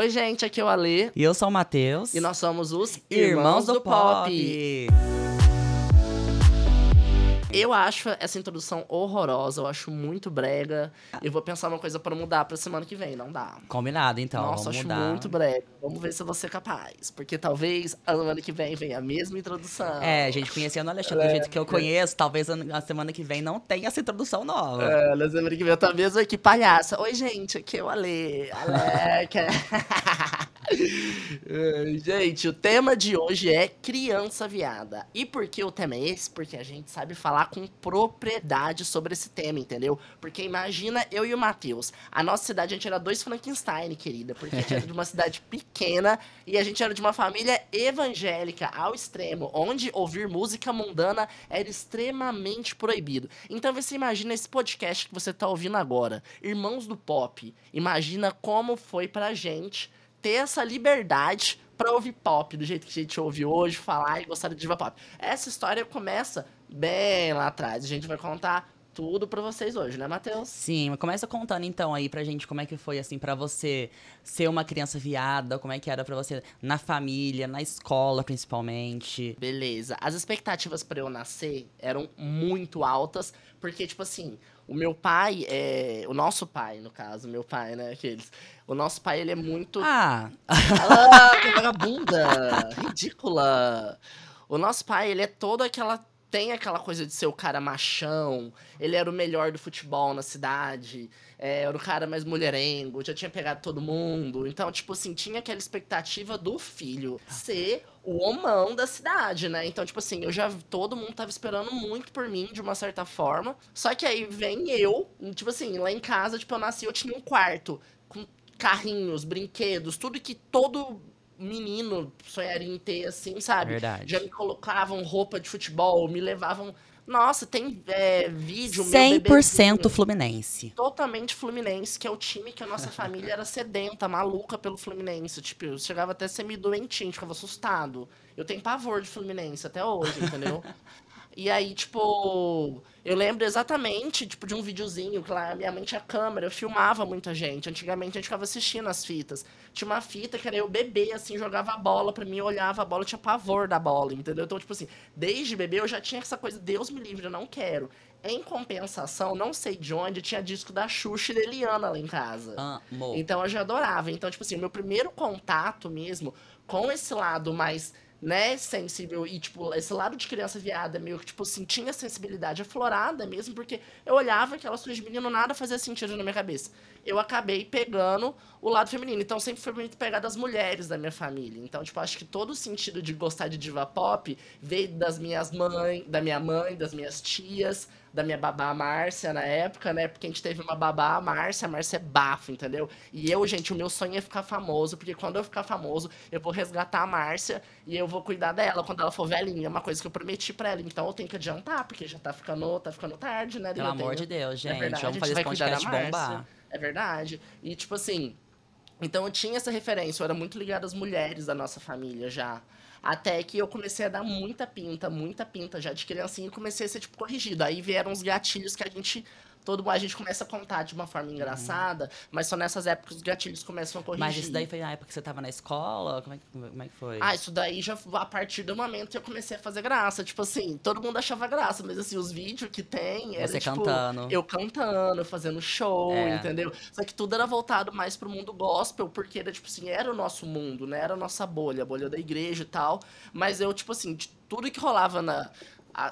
Oi, gente, aqui é o Alê. E eu sou o Matheus. E nós somos os Irmãos, do, Pop. Eu acho essa introdução horrorosa, eu acho muito brega. Eu vou pensar uma coisa para mudar pra semana que vem, não dá. Combinado, então. Nossa, acho mudar. muito brega. Vamos ver se vou ser capaz. Porque talvez a semana que vem venha a mesma introdução. É, gente, conhecendo o Alexandre do jeito que eu conheço, talvez a semana que vem não tenha essa introdução nova. É, na semana que vem eu tô mesmo aqui, palhaça. Oi, gente, aqui é o Ale. Aleca. Gente, o tema de hoje é criança viada. E por que o tema é esse? Porque a gente sabe falar com propriedade sobre esse tema, entendeu? Porque imagina eu e o Matheus. A nossa cidade, a gente era dois Frankenstein, querida. Porque a gente era de uma cidade pequena e a gente era de uma família evangélica ao extremo, onde ouvir música mundana era extremamente proibido. Então você imagina esse podcast que você tá ouvindo agora, Irmãos do Pop. Imagina como foi pra gente ter essa liberdade pra ouvir pop, do jeito que a gente ouve hoje, falar e gostar de diva pop. Essa história começa bem lá atrás. A gente vai contar tudo pra vocês hoje, né, Matheus? Sim, começa contando então aí pra gente como é que foi assim pra você ser uma criança viada, como é que era pra você na família, na escola principalmente. Beleza. As expectativas pra eu nascer eram muito altas, porque, tipo assim, o meu pai, é... o nosso pai, no caso, meu pai, né, aqueles... O nosso pai, ele é muito... Ah, Ah, que vagabunda! Ridícula! O nosso pai, ele é todo aquela. Tem aquela coisa de ser o cara machão, ele era o melhor do futebol na cidade, é, era o cara mais mulherengo, já tinha pegado todo mundo. Então, tipo assim, tinha aquela expectativa do filho ser o homão da cidade, né? Então, tipo assim, eu já. Todo mundo tava esperando muito por mim, de uma certa forma. Só que aí vem eu, tipo assim, lá em casa, tipo, eu nasci, eu tinha um quarto com carrinhos, brinquedos, tudo que todo menino sonharia em ter, assim, sabe? Verdade. Já me colocavam roupa de futebol, me levavam. Nossa, tem é, vídeo. meu bebezinho 100% Fluminense. Totalmente Fluminense, que é o time que a nossa família era sedenta, maluca pelo Fluminense. Tipo, eu chegava até a ser meio doentinho, ficava assustado. Eu tenho pavor de Fluminense até hoje, entendeu? E aí, tipo, eu lembro exatamente, tipo, de um videozinho que lá minha mãe tinha câmera, eu filmava muita gente. Antigamente a gente ficava assistindo as fitas. Tinha uma fita que era eu bebê, assim, jogava a bola pra mim, eu olhava a bola, eu tinha pavor da bola, entendeu? Então, tipo assim, desde bebê eu já tinha essa coisa, Deus me livre, eu não quero. Em compensação, não sei de onde, tinha disco da Xuxa e da Eliana lá em casa. Amor. Então eu já adorava. Então, tipo assim, o meu primeiro contato mesmo com esse lado mais, né, sensível e, tipo, esse lado de criança viada, meio que, tipo assim, tinha sensibilidade aflorada mesmo, porque eu olhava aquelas coisas de menino, nada fazia sentido na minha cabeça. Eu acabei pegando o lado feminino. Então sempre foi muito pegar das mulheres da minha família. Então, tipo, acho que todo o sentido de gostar de diva pop veio das minhas mães, da minha mãe, das minhas tias, da minha babá Márcia na época, né? Porque a gente teve uma babá, a Márcia, a Márcia é bafo, entendeu? E eu, gente, o meu sonho é ficar famoso, porque quando eu ficar famoso, eu vou resgatar a Márcia e eu vou cuidar dela quando ela for velhinha. É uma coisa que eu prometi pra ela. Então eu tenho que adiantar, porque já tá ficando, tá ficando tarde, né? Pelo amor tenho- de Deus, gente. é verdade, Vamos fazer esse podcast bombar. É verdade. E, tipo assim, então eu tinha essa referência, eu era muito ligado às mulheres da nossa família já. Até que eu comecei a dar muita pinta, muita pinta já de criancinha e comecei a ser, tipo, corrigido. Aí vieram os gatilhos que a gente. Todo a gente começa a contar de uma forma engraçada, mas só nessas épocas os gatilhos começam a corrigir. Mas isso daí foi na época que você tava na escola? Como é que, como é que foi? Ah, isso daí já a partir do momento que eu comecei a fazer graça. Tipo assim, todo mundo achava graça, mas assim, os vídeos que tem era Você tipo, cantando. eu cantando, fazendo show, É. entendeu? Só que tudo era voltado mais pro mundo gospel, porque era tipo assim, era o nosso mundo, né? Era a nossa bolha, a bolha da igreja e tal. Mas eu, tipo assim, de tudo que rolava na.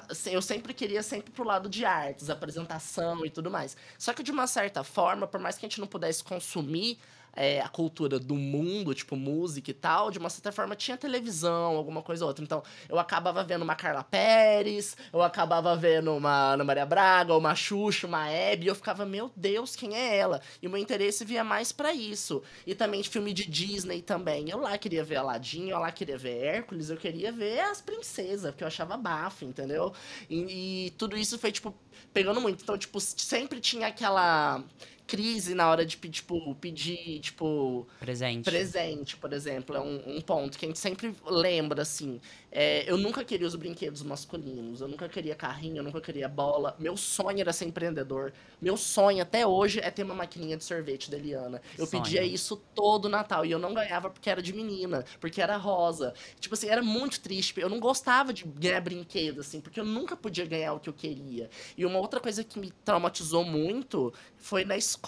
Assim, eu sempre queria sempre pro lado de artes, apresentação e tudo mais. Só que de uma certa forma, por mais que a gente não pudesse consumir é, a cultura do mundo, tipo música e tal, de uma certa forma tinha televisão, alguma coisa ou outra. Então eu acabava vendo uma Carla Pérez, eu acabava vendo uma Ana Maria Braga, uma Xuxa, uma Hebe, e eu ficava, meu Deus, quem é ela? E o meu interesse via mais pra isso. E também de filme de Disney também. Eu lá queria ver Aladdin, eu lá queria ver Hércules, eu queria ver as princesas, porque eu achava bafo, entendeu? E, e tudo isso foi, tipo, pegando muito. Então, tipo, sempre tinha aquela crise na hora de tipo, pedir, tipo. Presente. Presente, por exemplo, é um, um ponto que a gente sempre lembra, assim. É, eu nunca queria os brinquedos masculinos, eu nunca queria carrinho, eu nunca queria bola. Meu sonho era ser empreendedor. Meu sonho até hoje é ter uma maquininha de sorvete da Eliana. Eu Sonho. pedia isso todo Natal e eu não ganhava porque era de menina, porque era rosa. Tipo assim, era muito triste. Eu não gostava de ganhar brinquedo, assim, porque eu nunca podia ganhar o que eu queria. E uma outra coisa que me traumatizou muito foi na escola,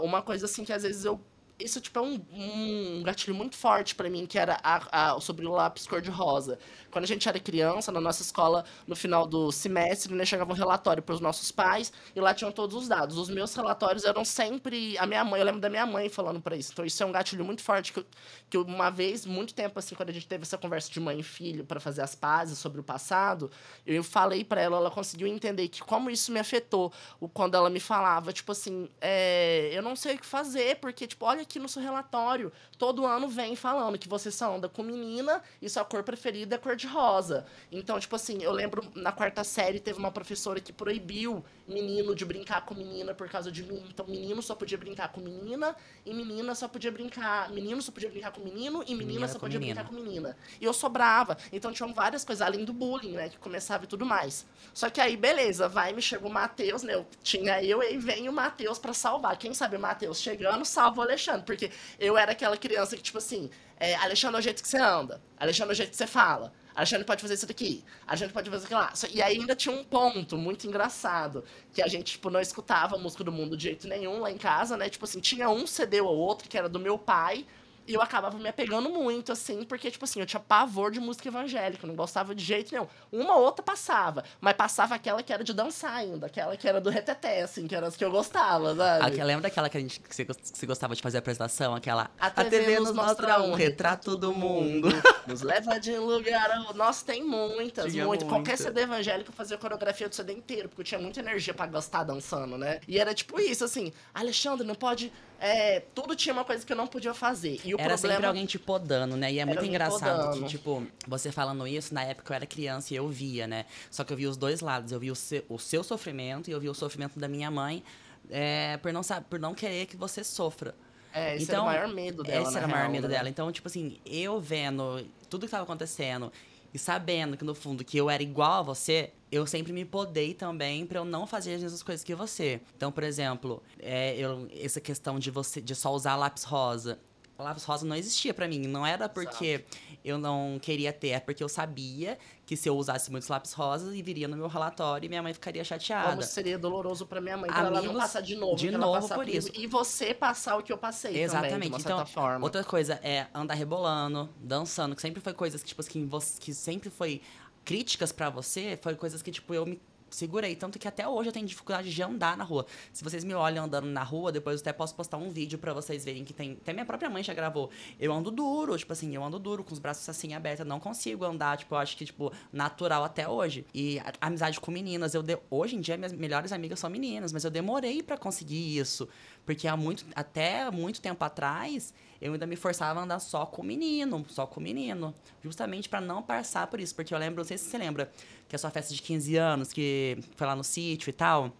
uma coisa assim que às vezes eu isso tipo é um, um gatilho muito forte pra mim, que era a, a- sobre o lápis cor-de-rosa. Quando a gente era criança, na nossa escola, no final do semestre, né, chegava um relatório pros nossos pais e lá tinham todos os dados. Os meus relatórios eram sempre a minha mãe, eu lembro da minha mãe falando pra isso. Então isso é um gatilho muito forte que, que uma vez, muito tempo assim, quando a gente teve essa conversa de mãe e filho pra fazer as pazes sobre o passado, eu falei pra ela, ela conseguiu entender que como isso me afetou, quando ela me falava, tipo assim, é, eu não sei o que fazer, porque tipo, olha aqui no seu relatório, todo ano vem falando que você só anda com menina e sua cor preferida é cor de rosa. Então, tipo assim, eu lembro na quarta série teve uma professora que proibiu menino de brincar com menina por causa de mim. Então, menino só podia brincar com menina e menina só podia brincar, menino só podia brincar com menino e menina, Menina só podia menina. brincar com menina. E eu sou brava. Então tinham várias coisas, além do bullying, né? Que começava e tudo mais. Só que aí, beleza, vai, me chega o Matheus, né? Eu, tinha eu e aí vem o Matheus pra salvar. Quem sabe o Matheus chegando, salva o Alexandre. Porque eu era aquela criança que, tipo assim, é, Alexandre é o jeito que você anda. Alexandre é o jeito que você fala. Alexandre pode fazer isso daqui. Alexandre pode fazer aquilo lá. E aí ainda tinha um ponto muito engraçado. Que a gente, tipo, não escutava música do mundo de jeito nenhum lá em casa, né? Tipo assim, tinha um CD ou outro que era do meu pai. E eu acabava me apegando muito, assim, porque, tipo assim, eu tinha pavor de música evangélica, eu não gostava de jeito nenhum. Uma ou outra passava, mas passava aquela que era de dançar ainda, aquela que era do reteté, assim, que eram as que eu gostava, sabe? Aquela, lembra daquela que, a gente, que, você, gostava de fazer a apresentação? Aquela. A TV nos mostra um retrato do mundo. Nos leva de lugar. Nossa, tem muitas, Tinha muito. Qualquer. CD evangélico eu fazia coreografia do CD inteiro, porque eu tinha muita energia pra gastar dançando, né? E era tipo isso, assim, Alexandre, não pode. É, tudo tinha uma coisa que eu não podia fazer. E o Era problema. sempre alguém te podando, né? E é muito engraçado podando. que, tipo, você falando isso, na época eu era criança e eu via, né? Só que eu via os dois lados. Eu via o seu, o seu sofrimento e eu via o sofrimento da minha mãe é, por, não, sa- por não querer que você sofra. É, esse Então, era o maior medo dela. Esse era o maior real, medo né? dela. Então, tipo assim, eu vendo tudo que tava acontecendo e sabendo que no fundo que eu era igual a você, eu sempre me podei também pra eu não fazer as mesmas coisas que você. Então, por exemplo, é, eu, essa questão de você de só usar lápis rosa. Lápis rosa não existia pra mim, não era porque eu não queria ter, é porque eu sabia que se eu usasse muitos lápis rosas, e viria no meu relatório e minha mãe ficaria chateada. Como seria doloroso pra minha mãe, pra ela não passar de novo. de que novo por isso. E você passar o que eu passei também, Exatamente. uma Então, forma. outra coisa é andar rebolando, dançando, que sempre foi coisas que, tipo, assim, você, que sempre foi críticas pra você, foi coisas que, tipo, eu me segurei. Tanto que até hoje eu tenho dificuldade de andar na rua. Se vocês me olham andando na rua, depois eu até posso postar um vídeo pra vocês verem que tem. Até minha própria mãe já gravou. Eu ando duro, tipo assim, eu ando duro, com os braços assim abertos, não consigo andar, tipo, eu acho que, tipo, natural até hoje. E a, amizade com meninas, eu de- hoje em dia minhas melhores amigas são meninas, mas eu demorei pra conseguir isso. Porque há muito, até muito tempo atrás, eu ainda me forçava a andar só com menino, só com menino. Justamente pra não passar por isso. Porque eu lembro, não sei se você lembra, que a sua festa de 15 anos, que foi lá no sítio e tal.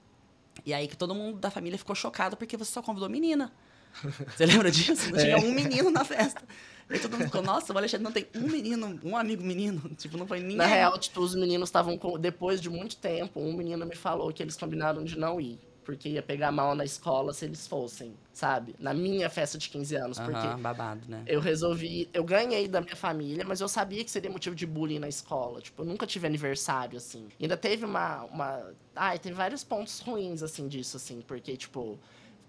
E aí que todo mundo da família ficou chocado porque você só convidou menina. Você lembra disso? Não tinha um menino na festa. E todo mundo ficou, nossa, o Alexandre não tem um menino, um amigo menino. Tipo, não foi ninguém. Na real, tipo, os meninos estavam. Depois de muito tempo, um menino me falou que eles combinaram de não ir. Porque ia pegar mal na escola se eles fossem, sabe? Na minha festa de 15 anos. Porque Aham, babado, né? eu resolvi. Eu ganhei da minha família, mas eu sabia que seria motivo de bullying na escola. Tipo, eu nunca tive aniversário, assim. E ainda teve uma. uma... Ai, teve vários pontos ruins, assim, disso, assim. Porque, tipo,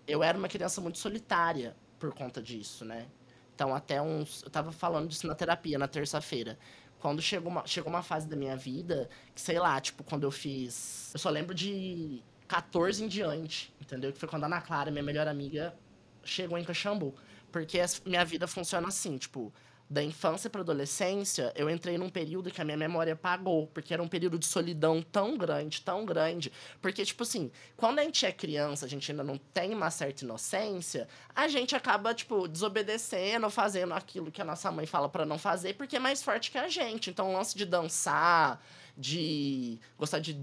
eu era uma criança muito solitária por conta disso, né? Então, até uns. Eu tava falando disso na terapia, na terça-feira. Quando chegou uma, chegou uma fase da minha vida, que sei lá, tipo, quando eu fiz. Eu só lembro de 14 em diante, entendeu? Que foi quando a Ana Clara, minha melhor amiga, chegou em Caxambu. Porque minha vida funciona assim, tipo, da infância pra adolescência, eu entrei num período que a minha memória apagou, porque era um período de solidão tão grande, tão grande. Porque, tipo assim, quando a gente é criança, a gente ainda não tem uma certa inocência, a gente acaba, tipo, desobedecendo, fazendo aquilo que a nossa mãe fala pra não fazer, porque é mais forte que a gente. Então, o lance de dançar, de gostar de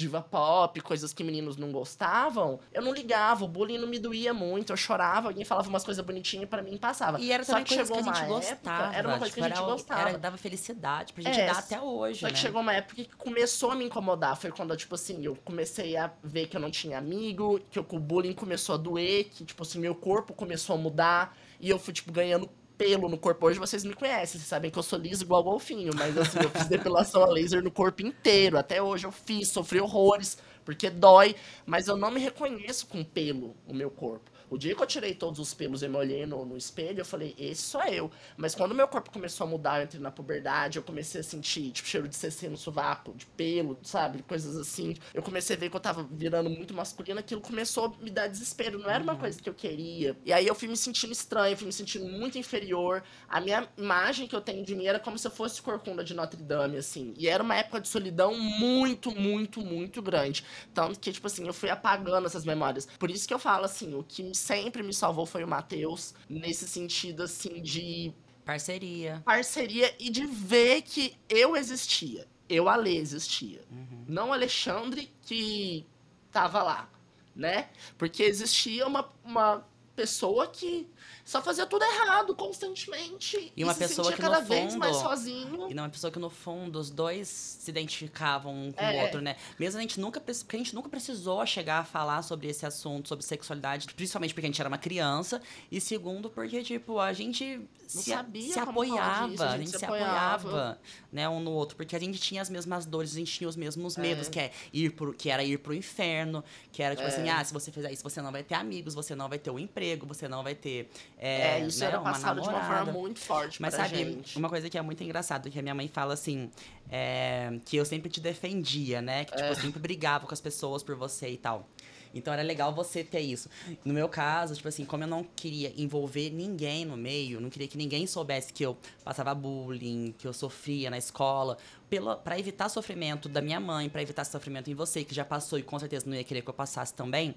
diva pop, coisas que meninos não gostavam, eu não ligava, o bullying não me doía muito, eu chorava, alguém falava umas coisas bonitinhas pra mim e passava. E era Só também que coisas que chegou a gente gostava. época, era uma coisa tipo, que a gente era, gostava. Era, dava felicidade pra gente É, dar até hoje, Só né? que chegou uma época que começou a me incomodar. Foi quando, tipo assim, eu comecei a ver que eu não tinha amigo, que o bullying começou a doer, que, tipo assim, meu corpo começou a mudar. E eu fui, tipo, ganhando pelo no corpo. Hoje vocês me conhecem, vocês sabem que eu sou liso igual golfinho. Mas, assim, eu fiz depilação a laser no corpo inteiro. Até hoje eu fiz, sofri horrores, porque dói. Mas eu não me reconheço com pelo no meu corpo. O dia que eu tirei todos os pelos e me olhei no, no espelho, eu falei, esse sou eu. Mas quando meu corpo começou a mudar, eu entrei na puberdade, eu comecei a sentir, tipo, cheiro de CC no sovaco, de pelo, sabe? Coisas assim. Eu comecei a ver que eu tava virando muito masculino, aquilo começou a me dar desespero. Não era uma coisa que eu queria. E aí eu fui me sentindo estranho, fui me sentindo muito inferior. A minha imagem que eu tenho de mim era como se eu fosse corcunda de Notre Dame, assim. E era uma época de solidão muito, muito, muito grande. Tanto que, tipo assim, eu fui apagando essas memórias. Por isso que eu falo, assim, o que sempre me salvou foi o Matheus, nesse sentido, assim, de Parceria. parceria e de ver que eu existia. Eu, Ale, existia. Não o Alexandre que tava lá, né? Porque existia uma, uma pessoa que só fazia tudo errado constantemente. E uma se pessoa sentia que, cada no vez mais fundo, sozinho. E não é uma pessoa que, no fundo, os dois se identificavam um com É. o outro, né? Mesmo a gente nunca, porque a gente nunca precisou chegar a falar sobre esse assunto, sobre sexualidade, principalmente porque a gente era uma criança, e segundo, porque, tipo, a gente se, sabia se apoiava, disso, a gente se apoiava, né, um no outro, porque a gente tinha as mesmas dores, a gente tinha os mesmos medos, É. que, é ir pro, que era ir pro inferno, que era, tipo É. assim, ah, se você fizer isso, você não vai ter amigos, você não vai ter um emprego, você não vai ter, É, é, isso né, era passado de uma forma muito forte Mas sabe, gente. uma coisa que é muito engraçado, que a minha mãe fala assim, é, que eu sempre te defendia, né? Que, tipo, É. eu sempre brigava com as pessoas por você e tal. Então era legal você ter isso. No meu caso, tipo assim, como eu não queria envolver ninguém no meio, não queria que ninguém soubesse que eu passava bullying, que eu sofria na escola, pela, pra evitar sofrimento da minha mãe, pra evitar sofrimento em você, que já passou e com certeza não ia querer que eu passasse também.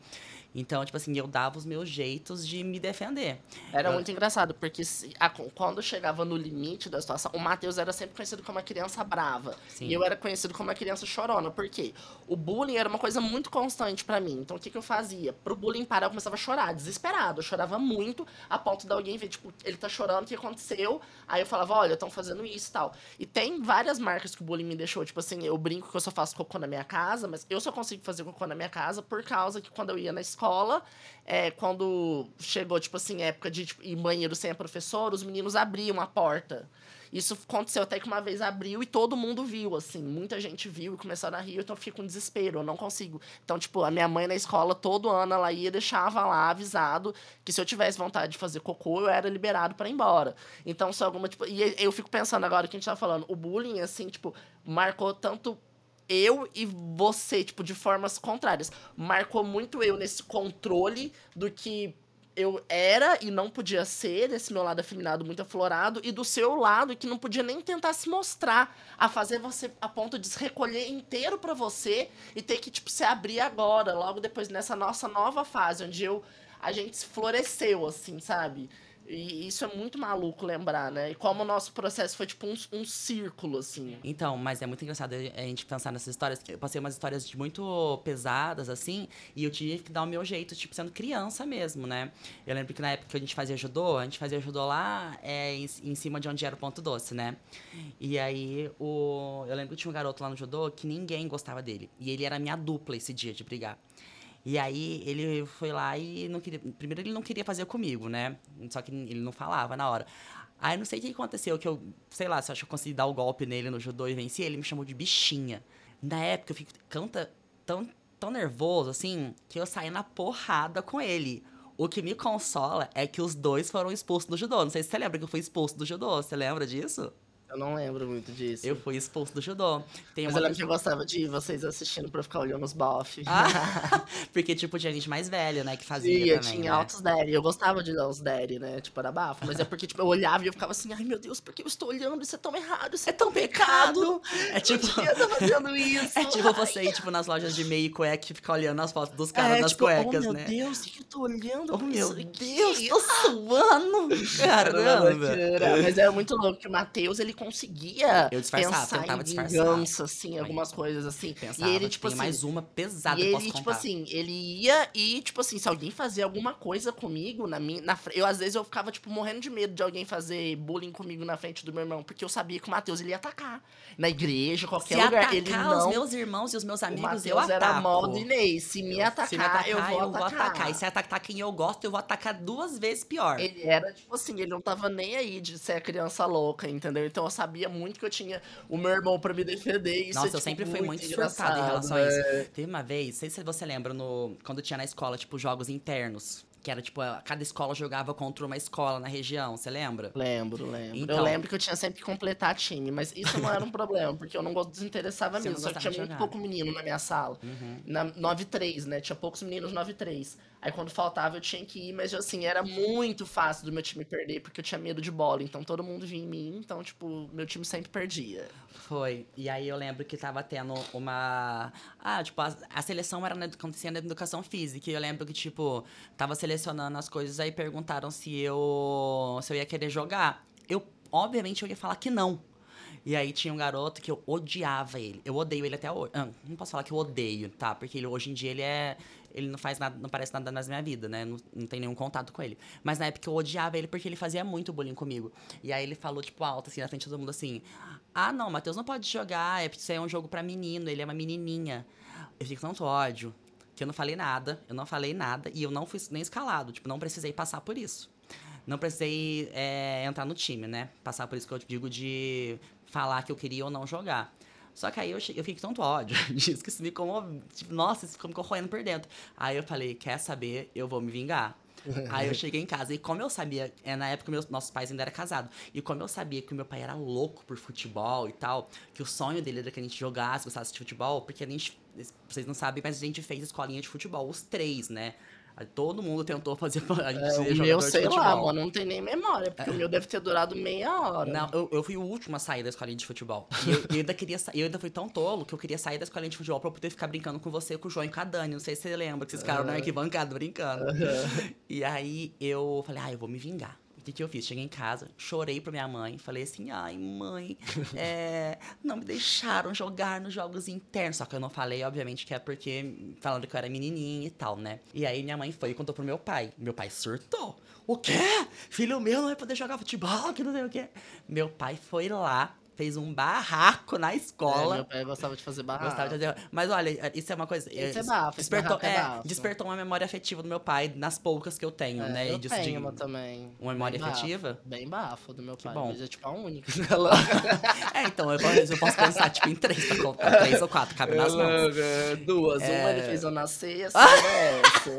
Então, tipo assim, eu dava os meus jeitos de me defender. Era Eu- muito engraçado, porque se- a- quando chegava no limite da situação, o Matheus era sempre conhecido como uma criança brava. Sim. E eu era conhecido como uma criança chorona. Por quê? O bullying era uma coisa muito constante pra mim. Então o que, que eu fazia? Pro bullying parar, eu começava a chorar, desesperado. Eu chorava muito, a ponto de alguém ver, tipo, ele tá chorando, o que aconteceu? Aí eu falava, olha, estão fazendo isso e tal. E tem várias marcas que o bullying me deixou. Tipo assim, eu brinco que eu só faço cocô na minha casa, mas eu só consigo fazer cocô na minha casa por causa que quando eu ia na escola, é, quando chegou, tipo assim, época de tipo, ir banheiro sem a professora, os meninos abriam a porta. Isso aconteceu até que uma vez abriu e todo mundo viu, assim. Muita gente viu e começaram a rir, então eu fico com desespero, eu não consigo. Então, tipo, a minha mãe na escola, todo ano, ela ia deixava lá avisado que se eu tivesse vontade de fazer cocô, eu era liberado para ir embora. Então, se alguma, tipo... E eu fico pensando agora que a gente tá falando, o bullying, assim, tipo, marcou tanto eu e você, tipo, de formas contrárias. Marcou muito eu nesse controle do que eu era e não podia ser, desse meu lado afeminado muito aflorado, e do seu lado que não podia nem tentar se mostrar, a fazer você a ponto de se recolher inteiro pra você e ter que, tipo, se abrir agora, logo depois nessa nossa nova fase, onde eu a gente floresceu, assim, sabe? E isso é muito maluco lembrar, né? E como o nosso processo foi tipo um, um círculo, assim. Então, mas é muito engraçado a gente pensar nessas histórias. Eu passei umas histórias muito pesadas, assim, e eu tive que dar o meu jeito, tipo, sendo criança mesmo, né? Eu lembro que na época que a gente fazia judô, a gente fazia judô lá é, em, em cima de onde era o ponto doce, né? E aí, o, eu lembro que tinha um garoto lá no judô que ninguém gostava dele. E ele era a minha dupla esse dia de brigar. E aí ele foi lá e não queria. Primeiro ele não queria fazer comigo, né? Só que ele não falava na hora. Aí não sei o que aconteceu, que eu, sei lá, se eu acho que eu consegui dar o golpe nele no judô e venci, ele me chamou de bichinha. Na época eu fico canta, tão, tão nervoso, assim, que eu saí na porrada com ele. O que me consola é que os dois foram expulsos do judô. Não sei se você lembra que eu fui expulso do judô. Você lembra disso? Eu não lembro muito disso. Eu fui expulso do judô. Tem Mas uma eu lembro que eu gostava de vocês assistindo pra eu ficar olhando os bof. Ah, porque, tipo, tinha gente mais velha, né, que fazia Sim, eu também, tinha né? altos daddy. Eu gostava de dar os daddy, né? Tipo, era bafo. Mas é porque, tipo, eu olhava e eu ficava assim, ai meu Deus, por que eu estou olhando? Isso é tão errado, isso é tão pecado. É tipo... Eu estar fazendo isso. É tipo você ir, tipo, nas lojas de meia e cueca e ficar olhando as fotos dos caras É, das tipo, cuecas, oh, meu né? Deus, o que eu tô olhando? Oh, meu? Deus, tô suando! Caramba! loucura. Mas era muito louco que o Matheus, ele conseguia Eu pensar tentava em vingança, assim, algumas coisas assim. Pensava, e ele, tipo assim, mais uma pesada e eu ele, tipo contar. assim, ele ia e, tipo assim, se alguém fazia alguma coisa comigo na minha. Na, eu, às vezes, eu ficava, tipo, morrendo de medo de alguém fazer bullying comigo na frente do meu irmão, porque eu sabia que o Matheus ele ia atacar. Na igreja, qualquer Se lugar. atacar ele os não. meus irmãos e os meus amigos, eu ataco. era modo Inês. Se me atacar, Se me atacar, eu vou atacar. E se atacar quem eu gosto, eu vou atacar duas vezes pior. Ele era, tipo assim, ele não tava nem aí de ser a criança louca, entendeu? Então eu sabia muito que eu tinha o meu irmão pra me defender. Isso Nossa, é, tipo, eu sempre fui muito surtada em relação a né? isso. Teve uma vez, não sei se você lembra, no, quando tinha na escola, tipo, jogos internos. Que era, tipo, a- cada escola jogava contra uma escola na região, você lembra? Lembro, lembro. Então- eu lembro que eu tinha sempre que completar time, mas isso não era um problema, porque eu não desinteressava não mesmo. Só que tinha muito pouco menino na minha sala. Uhum. Na 9-3, né? Tinha poucos meninos 9-3. Aí quando faltava eu tinha que ir, mas assim, era muito fácil do meu time perder, porque eu tinha medo de bola. Então todo mundo vinha em mim, então, tipo, meu time sempre perdia. Foi. E aí eu lembro que tava tendo uma. Ah, tipo, a, a seleção era na, acontecendo na educação física. E eu lembro que, tipo, tava selecionando as coisas, aí perguntaram se eu. se eu ia querer jogar. Eu, obviamente, eu ia falar que não. E aí tinha um garoto que eu odiava ele. Eu odeio ele até hoje. Ah, não posso falar que eu odeio, tá? Porque ele, hoje em dia ele é. Ele não faz nada, não parece nada na minha vida, né? Não, não tem nenhum contato com ele. Mas na época eu odiava ele porque ele fazia muito bullying comigo. E aí ele falou, tipo, alto, assim, na frente de todo mundo assim: Ah, não, Matheus não pode jogar, é isso é um jogo pra menino, ele é uma menininha. Eu fiquei com tanto ódio que eu não falei nada, eu não falei nada e eu não fui nem escalado. Tipo, não precisei passar por isso. Não precisei é, entrar no time, né? Passar por isso que eu digo de falar que eu queria ou não jogar. Só que aí eu, eu fiquei com tanto ódio disso que isso me comove. Tipo, nossa, isso ficou me corroendo por dentro. Aí eu falei, quer saber? Eu vou me vingar. Aí eu cheguei em casa e como eu sabia, é, na época meus, nossos pais ainda eram casados, e como eu sabia que o meu pai era louco por futebol e tal, que o sonho dele era que a gente jogasse, gostasse de futebol, porque a gente, vocês não sabem, mas a gente fez escolinha de futebol, os três, né? Todo mundo tentou fazer a gente É, o meu, sei lá, mano, não tem nem memória, porque o meu deve ter durado meia hora. Não, eu, eu fui o último a sair da escolinha de futebol. E eu, eu ainda queria eu ainda fui tão tolo que eu queria sair da escolinha de futebol pra eu poder ficar brincando com você, com o João e com a Dani. Não sei se você lembra, que vocês ficaram na arquibancada brincando. E aí eu falei, ah, eu vou me vingar. O que, que eu fiz? Cheguei em casa, chorei pra minha mãe, falei assim, ai, mãe, é, não me deixaram jogar nos jogos internos. Só que eu não falei, obviamente, que é porque falando que eu era menininha e tal, né? E aí minha mãe foi e contou pro meu pai. Meu pai surtou. O quê? Filho meu não vai poder jogar futebol, que não sei o quê. Meu pai foi lá, fez um barraco na É, escola. meu pai gostava de fazer barraco. Gostava de fazer- Mas olha, isso é uma coisa. Esse é isso bafo, esse despertou, barraco é é, bafo. despertou uma memória afetiva do meu pai, nas poucas que eu tenho, É, né? eu disso tenho de- uma também. Uma memória Bem bafo, afetiva? Bem bafo do meu pai, bom. mas é tipo a única. É, então, eu posso, eu posso pensar, tipo, em três pra contar. Três ou quatro, cabe nas mãos. Duas. É. Uma ele fez eu nascer e a é essa.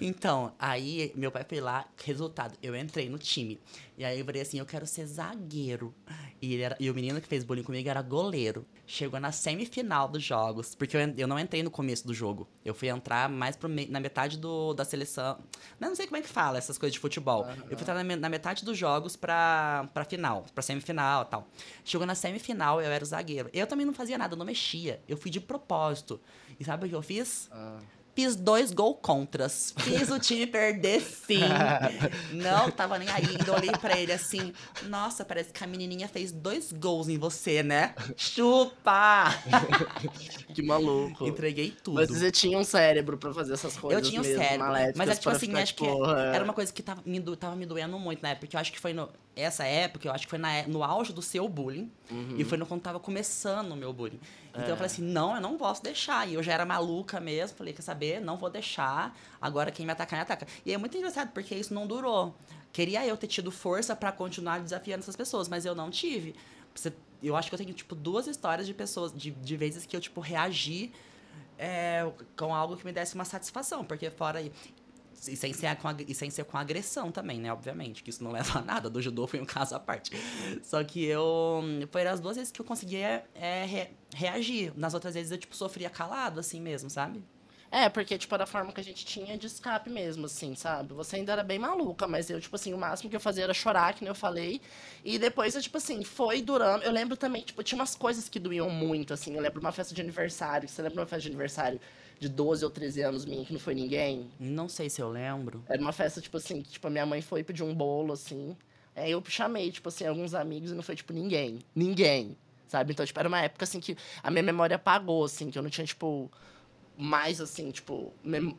Então, aí meu pai foi lá, resultado, eu entrei no time. E aí eu falei assim, eu quero ser zagueiro. E, ele era- e o menino que fez bullying comigo era goleiro. Chegou na semifinal dos jogos, porque eu, eu não entrei no começo do jogo. Eu fui entrar mais pro me- na metade do, da seleção. Não, não sei como é que fala essas coisas de futebol. Eu fui entrar na, na metade dos jogos pra, pra final, pra semifinal e tal. Chegou na semifinal, eu era o zagueiro. Eu também não fazia nada, não mexia. Eu fui de propósito. E sabe o que eu fiz? Ah. Fiz dois gol contras. Fiz o time perder sim. Não tava nem aí. Ainda olhei pra ele assim. Nossa, parece que a menininha fez dois gols em você, né? Chupa! Que maluco. Entreguei tudo. Mas você tinha um cérebro pra fazer essas coisas Eu tinha um mesmo, cérebro. Mas é tipo assim, acho que tipo, é. era uma coisa que tava me, do- tava me doendo muito época. Porque eu acho que foi no, essa época, eu acho que foi na, é- no auge do seu bullying. Uhum. E foi no, quando tava começando o meu bullying. Então É. eu falei assim, não, eu não posso deixar. E eu já era maluca mesmo. Falei, quer saber? Não vou deixar. Agora quem me atacar, me ataca. E é muito engraçado, porque isso não durou. Queria eu ter tido força pra continuar desafiando essas pessoas, mas eu não tive. Eu acho que eu tenho, tipo, duas histórias de pessoas, de, de vezes que eu, tipo, reagi é, com algo que me desse uma satisfação, porque fora aí. E sem, ser com, e sem ser com agressão também, né? Obviamente, que isso não leva a nada. Do judô foi um caso à parte. Só que eu. Foi as duas vezes que eu conseguia é, re- reagir. Nas outras vezes eu, tipo, sofria calado, assim mesmo, sabe? É, porque, tipo, era a forma que a gente tinha de escape mesmo, assim, sabe? Você ainda era bem maluca, mas eu, tipo assim, o máximo que eu fazia era chorar, que nem eu falei. E depois, eu, tipo assim, foi durando. Eu lembro também, tipo, tinha umas coisas que doíam muito, assim. Eu lembro uma festa de aniversário. Você lembra uma festa de aniversário de 12 ou 13 anos minha, que não foi ninguém? Não sei se eu lembro. Era uma festa, tipo assim, que tipo, a minha mãe foi pedir um bolo, assim. Aí eu chamei, tipo assim, alguns amigos e não foi, tipo, ninguém. Ninguém. Sabe? Então, tipo, era uma época, assim, que a minha memória apagou, assim, que eu não tinha, tipo, mais, assim, tipo, mem...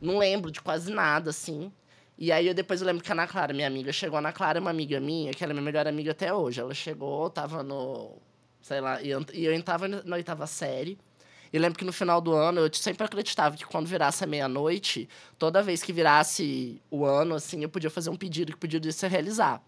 não lembro de quase nada, assim. E aí, eu, depois eu lembro que a Ana Clara, minha amiga, chegou. A Ana Clara é uma amiga minha, que ela é minha melhor amiga até hoje. Ela chegou, tava no, sei lá, e eu, e eu tava na oitava série. E lembro que no final do ano eu sempre acreditava que quando virasse a meia-noite, toda vez que virasse o ano, assim, eu podia fazer um pedido que podia se realizar.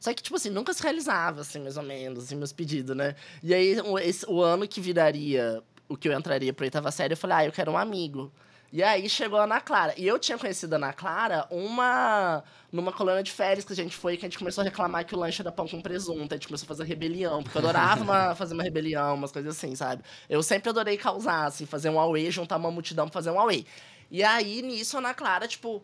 Só que, tipo assim, nunca se realizava, assim, mais ou menos, assim, meus pedidos, né? E aí, o, esse, o ano que viraria, o que eu entraria pra oitava série, eu falei, ah, eu quero um amigo. E aí chegou a Ana Clara. E eu tinha conhecido a Ana Clara uma numa colônia de férias que a gente foi, que a gente começou a reclamar que o lanche era pão com presunto. A gente começou a fazer rebelião, porque eu adorava uma, fazer uma rebelião, umas coisas assim, sabe? Eu sempre adorei causar, assim, fazer um away, juntar uma multidão pra fazer um away. E aí, nisso, a Ana Clara, tipo,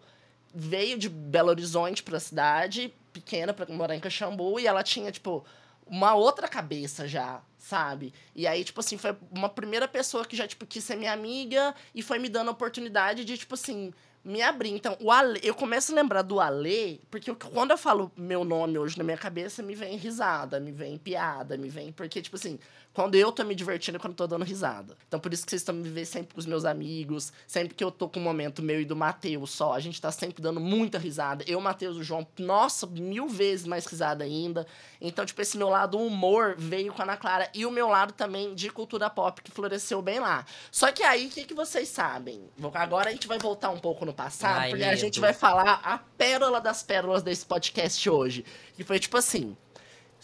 veio de Belo Horizonte pra cidade, pequena, pra morar em Caxambu, e ela tinha, tipo, uma outra cabeça já, sabe? E aí, tipo assim, foi uma primeira pessoa que já, tipo, quis ser minha amiga e foi me dando a oportunidade de, tipo assim, me abrir. Então, o Ale, eu começo a lembrar do Ale, porque eu, quando eu falo meu nome hoje na minha cabeça, me vem risada, me vem piada, me vem. Porque, tipo assim, quando eu tô me divertindo, é quando eu tô dando risada. Então, por isso que vocês estão me vendo sempre com os meus amigos, sempre que eu tô com um momento meu e do Matheus só, a gente tá sempre dando muita risada. Eu, Matheus, o João, nossa, mil vezes mais risada ainda. Então, tipo, esse meu lado humor veio com a Ana Clara e o meu lado também de cultura pop que floresceu bem lá. Só que aí, o que, que vocês sabem? Agora a gente vai voltar um pouco no passado, Ai, porque a gente vai falar a pérola das pérolas desse podcast hoje. Que foi tipo assim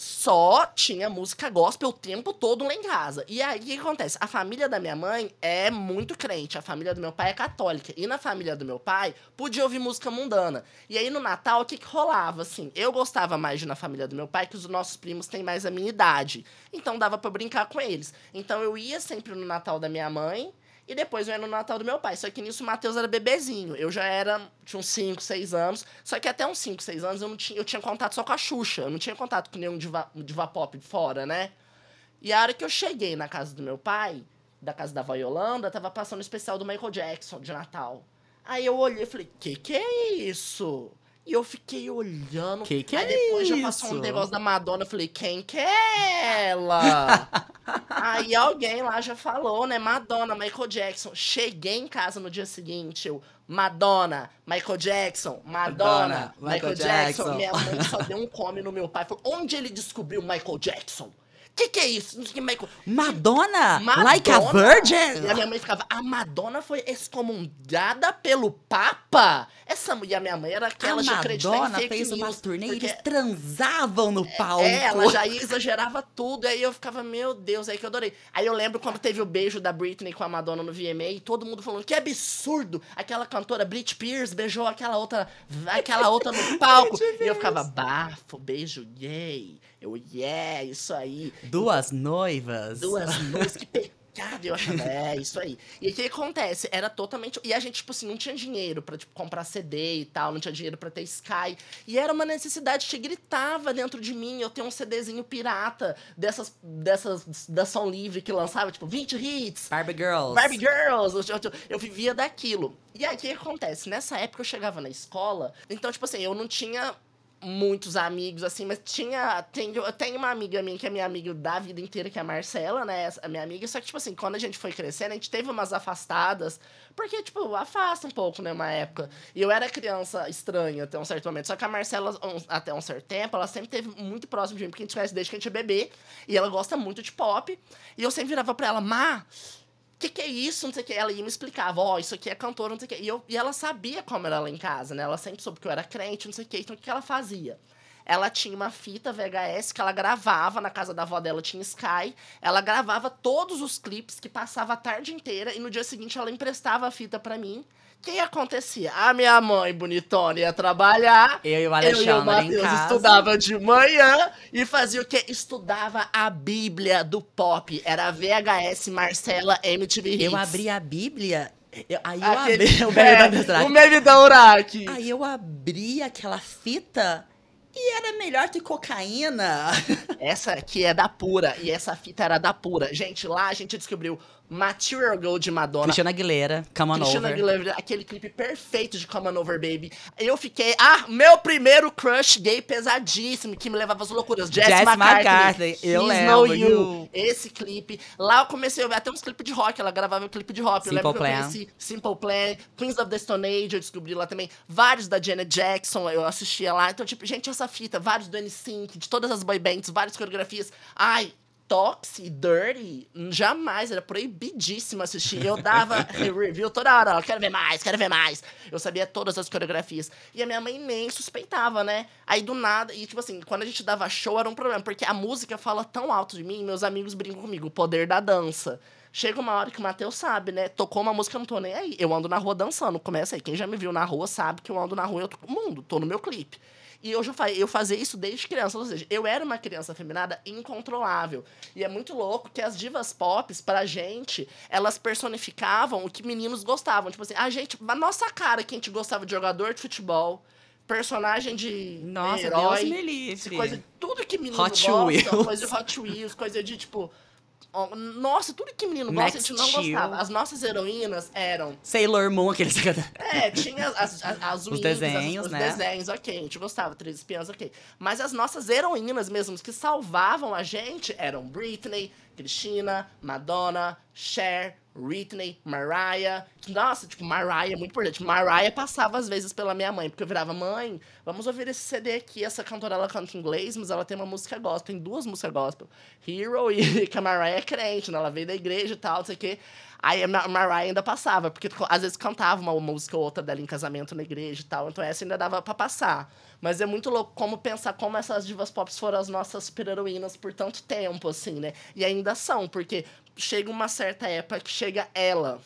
só tinha música gospel o tempo todo lá em casa. E aí, o que acontece? A família da minha mãe é muito crente, a família do meu pai é católica. E na família do meu pai, podia ouvir música mundana. E aí, no Natal, o que, que rolava, assim? Eu gostava mais de na família do meu pai, que os nossos primos têm mais a minha idade. Então, dava para brincar com eles. Então, eu ia sempre no Natal da minha mãe, e depois eu ia no Natal do meu pai. Só que nisso o Matheus era bebezinho. Eu já era, tinha uns 5, 6 anos. Só que até uns 5, 6 anos eu não tinha, eu tinha contato só com a Xuxa. Eu não tinha contato com nenhum diva, diva pop fora, né? E a hora que eu cheguei na casa do meu pai, da casa da avó Yolanda, tava passando o especial do Michael Jackson de Natal. Aí eu olhei e falei, que que é isso? E eu fiquei olhando. Que que aí é depois isso? já passou um negócio da Madonna. Eu falei, quem que é ela? aí alguém lá já falou, né? Madonna, Michael Jackson. Cheguei em casa no dia seguinte, eu. Madonna, Michael Jackson, Madonna, Madonna, Michael, Michael Jackson. Jackson. Minha mãe só deu um come no meu pai. Falou, onde ele descobriu Michael Jackson? Que que é isso? Madonna, Madonna? like a virgin. E a minha mãe ficava, a Madonna foi excomungada pelo Papa? Essa e a minha mãe era aquela de acreditar em fake fez news, uma turnê porque- eles transavam no palco. é, ela já exagerava tudo, aí eu ficava, meu Deus, aí que eu adorei. Aí eu lembro quando teve o beijo da Britney com a Madonna no VMA, e todo mundo falando, que absurdo! Aquela cantora Brit Spears beijou aquela outra, aquela outra no palco. e eu ficava, bafo, beijo gay. Eu, yeah, isso aí. Duas noivas. Duas noivas, que pecado. Eu achava, é, isso aí. E o que acontece? Era totalmente. E a gente, tipo assim, não tinha dinheiro pra tipo, comprar CD e tal, não tinha dinheiro pra ter Sky. E era uma necessidade que gritava dentro de mim. Eu tenho um CDzinho pirata dessas, dessas da Som Livre que lançava, tipo, 20 hits. Barbie Girls. Barbie Girls, eu, eu, eu vivia daquilo. E aí, o que acontece? Nessa época eu chegava na escola, então, tipo assim, eu não tinha muitos amigos, assim, mas tinha. Tenho, eu tenho uma amiga minha que é minha amiga da vida inteira, que é a Marcela, né? A minha amiga. Só que, tipo assim, quando a gente foi crescendo, a gente teve umas afastadas. Porque, tipo, afasta um pouco, né? Uma época. E eu era criança estranha até um certo momento. Só que a Marcela, um- até um certo tempo, ela sempre teve muito próximo de mim, porque a gente conhece desde que a gente é bebê. E ela gosta muito de pop. E eu sempre virava pra ela, Má, que que é isso? Não sei o que. Ela ia me explicava, ó, isso aqui é cantora, não sei o que. E, eu, e ela sabia como era lá em casa, né? Ela sempre soube que eu era crente, não sei o que. Então, o que ela fazia? Ela tinha uma fita VHS que ela gravava na casa da avó dela, tinha Sky. Ela gravava todos os clipes que passava a tarde inteira e no dia seguinte ela emprestava a fita pra mim. O que acontecia? A minha mãe, bonitona, ia trabalhar. Eu e o Eu e o Alexandre Matheus estudava de manhã e fazia o quê? Estudava a Bíblia do pop. Era VHS Marcela MTV Hits. Eu abri a Bíblia. eu- aí eu Aquele- abri o meme é, da Mestrade. o meme da Uraki. Aí eu abri aquela fita e era melhor que cocaína. Essa aqui é da pura, e essa fita era da pura. Gente, lá a gente descobriu Material Girl de Madonna. Cristina Aguilera, Come On Cristina Over. Aguilera, aquele clipe perfeito de Come On Over Baby. Eu fiquei, ah, meu primeiro crush gay pesadíssimo, que me levava às loucuras. Jess, Jess McCartney, McCartney, eu lembro, you. you. Esse clipe. Lá eu comecei a ver até uns clipes de rock, ela gravava um clipe de rock. eu Simple que Plan. eu conheci Simple Plan, Queens of the Stone Age, eu descobri lá também. Vários da Janet Jackson, eu assistia lá. Então, tipo, gente, essa fita, vários do NSYNC, de todas as boy bands, várias coreografias. Ai, Toxic, Dirty, jamais, era proibidíssimo assistir. Eu dava review toda hora, ó, quero ver mais, quero ver mais. Eu sabia todas as coreografias. E a minha mãe nem suspeitava, né? Aí do nada, e tipo assim, quando a gente dava show era um problema, porque a música fala tão alto de mim, meus amigos brincam comigo, o poder da dança. Chega uma hora que o Matheus sabe, né? Tocou uma música, eu não tô nem aí. Eu ando na rua dançando. Começa aí. Quem já me viu na rua sabe que eu ando na rua e eu tô com o mundo, tô no meu clipe. E eu já falei, eu fazia isso desde criança, ou seja, eu era uma criança feminada incontrolável. E é muito louco que as divas pop, pra gente, elas personificavam o que meninos gostavam. Tipo assim, a gente, a nossa cara que a gente gostava de jogador de futebol, personagem de Nossa, herói, Deus me livre. coisa, tudo que menino Hot gosta, Wheels. coisa de Hot Wheels, coisa de tipo Nossa, tudo que menino gosta, a gente não Steel. gostava. As nossas heroínas eram Sailor Moon, aquele... é, tinha as, as, as Os wings, desenhos, as, os né? desenhos, ok, a gente gostava, Três Espiãs, ok. Mas as nossas heroínas mesmo, que salvavam a gente, eram Britney, Cristina, Madonna, Cher, Whitney, Mariah. Nossa, tipo, Mariah é muito importante. Mariah passava às vezes pela minha mãe, porque eu virava, mãe, vamos ouvir esse CD aqui. Essa cantora, ela canta em inglês, mas ela tem uma música gospel, tem duas músicas gospel. Hero e que a Mariah é crente, né? Ela veio da igreja e tal, não sei o quê. Aí a Ma- Mariah ainda passava, porque às vezes cantava uma música ou outra dela em casamento na igreja e tal, então essa ainda dava pra passar. Mas é muito louco como pensar como essas divas pop foram as nossas super-heroínas por tanto tempo, assim, né? E ainda são, porque chega uma certa época que chega ela,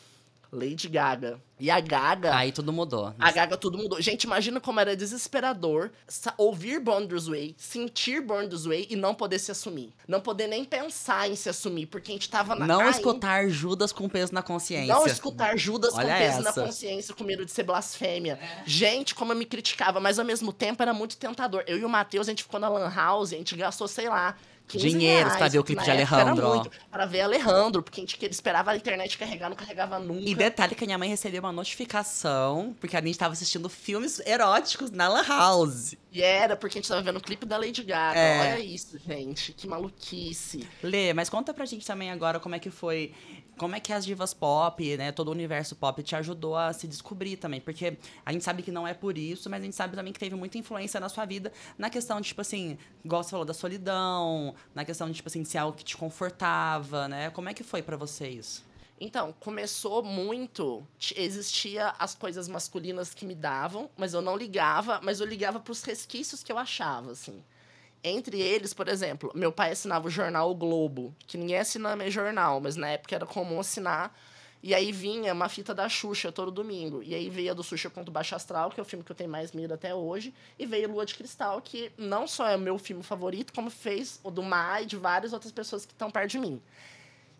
Lady Gaga. E a Gaga. Aí tudo mudou. A Gaga tudo mudou. Gente, imagina como era desesperador ouvir Born This Way, sentir Born This Way e não poder se assumir. Não poder nem pensar em se assumir, porque a gente tava na. Não Ai, escutar Judas com peso na consciência. Não escutar Judas Olha com peso na essa. consciência, com medo de ser blasfêmia. Gente, como eu me criticava, mas ao mesmo tempo era muito tentador. Eu e o Matheus, a gente ficou na Lan House, a gente gastou, sei lá. 15 Dinheiros reais, pra ver o clipe de Alejandro, muito, Pra ver Alejandro, porque a gente que- esperava a internet carregar, não carregava nunca. E detalhe que a minha mãe recebeu uma notificação, porque a gente tava assistindo filmes eróticos na Lan House. E era porque a gente tava vendo o clipe da Lady Gaga. É. Olha isso, gente. Que maluquice. Lê, mas conta pra gente também agora como é que foi. Como é que as divas pop, né, todo o universo pop te ajudou a se descobrir também? Porque a gente sabe que não é por isso, mas a gente sabe também que teve muita influência na sua vida na questão de, tipo assim, igual você falou da solidão, na questão de, tipo assim, ser algo que te confortava, né? Como é que foi pra você isso? Então, começou muito. Existia as coisas masculinas que me davam, mas eu não ligava, mas eu ligava pros resquícios que eu achava, assim. Entre eles, por exemplo, meu pai assinava o jornal O Globo, que ninguém assina mais jornal, mas na época era comum assinar. E aí vinha uma fita da Xuxa todo domingo. E aí veio a do Xuxa contra o Baixo Astral, que é o filme que eu tenho mais medo até hoje. E veio Lua de Cristal, que não só é o meu filme favorito, como fez o do Mai e de várias outras pessoas que estão perto de mim.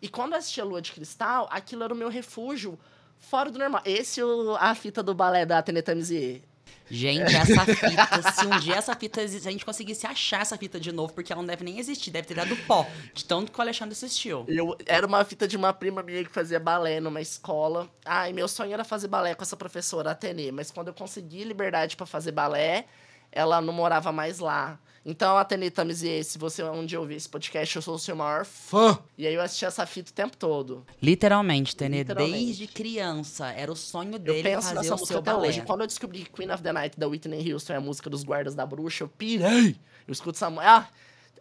E quando eu assistia Lua de Cristal, aquilo era o meu refúgio fora do normal. Esse o, a fita do balé da Atene Tamisier. Gente, essa fita, se um dia essa fita se a gente conseguisse achar essa fita de novo, porque ela não deve nem existir, deve ter dado pó, de tanto que o Alexandre assistiu. Eu, era uma fita de uma prima minha que fazia balé numa escola. Ai, meu sonho era fazer balé com essa professora, Atene. Mas quando eu consegui liberdade pra fazer balé, ela não morava mais lá. Então, Atene Tamisier, se você um dia ouvir esse podcast, eu sou o seu maior fã. E aí eu assisti essa fita o tempo todo. Literalmente, Tenê, Literalmente. desde criança, era o sonho Eu dele penso fazer nessa o música seu até balé. hoje. Quando eu descobri que Queen of the Night da Whitney Houston é a música dos guardas da bruxa, eu pirei. Eu escuto essa música. Ah,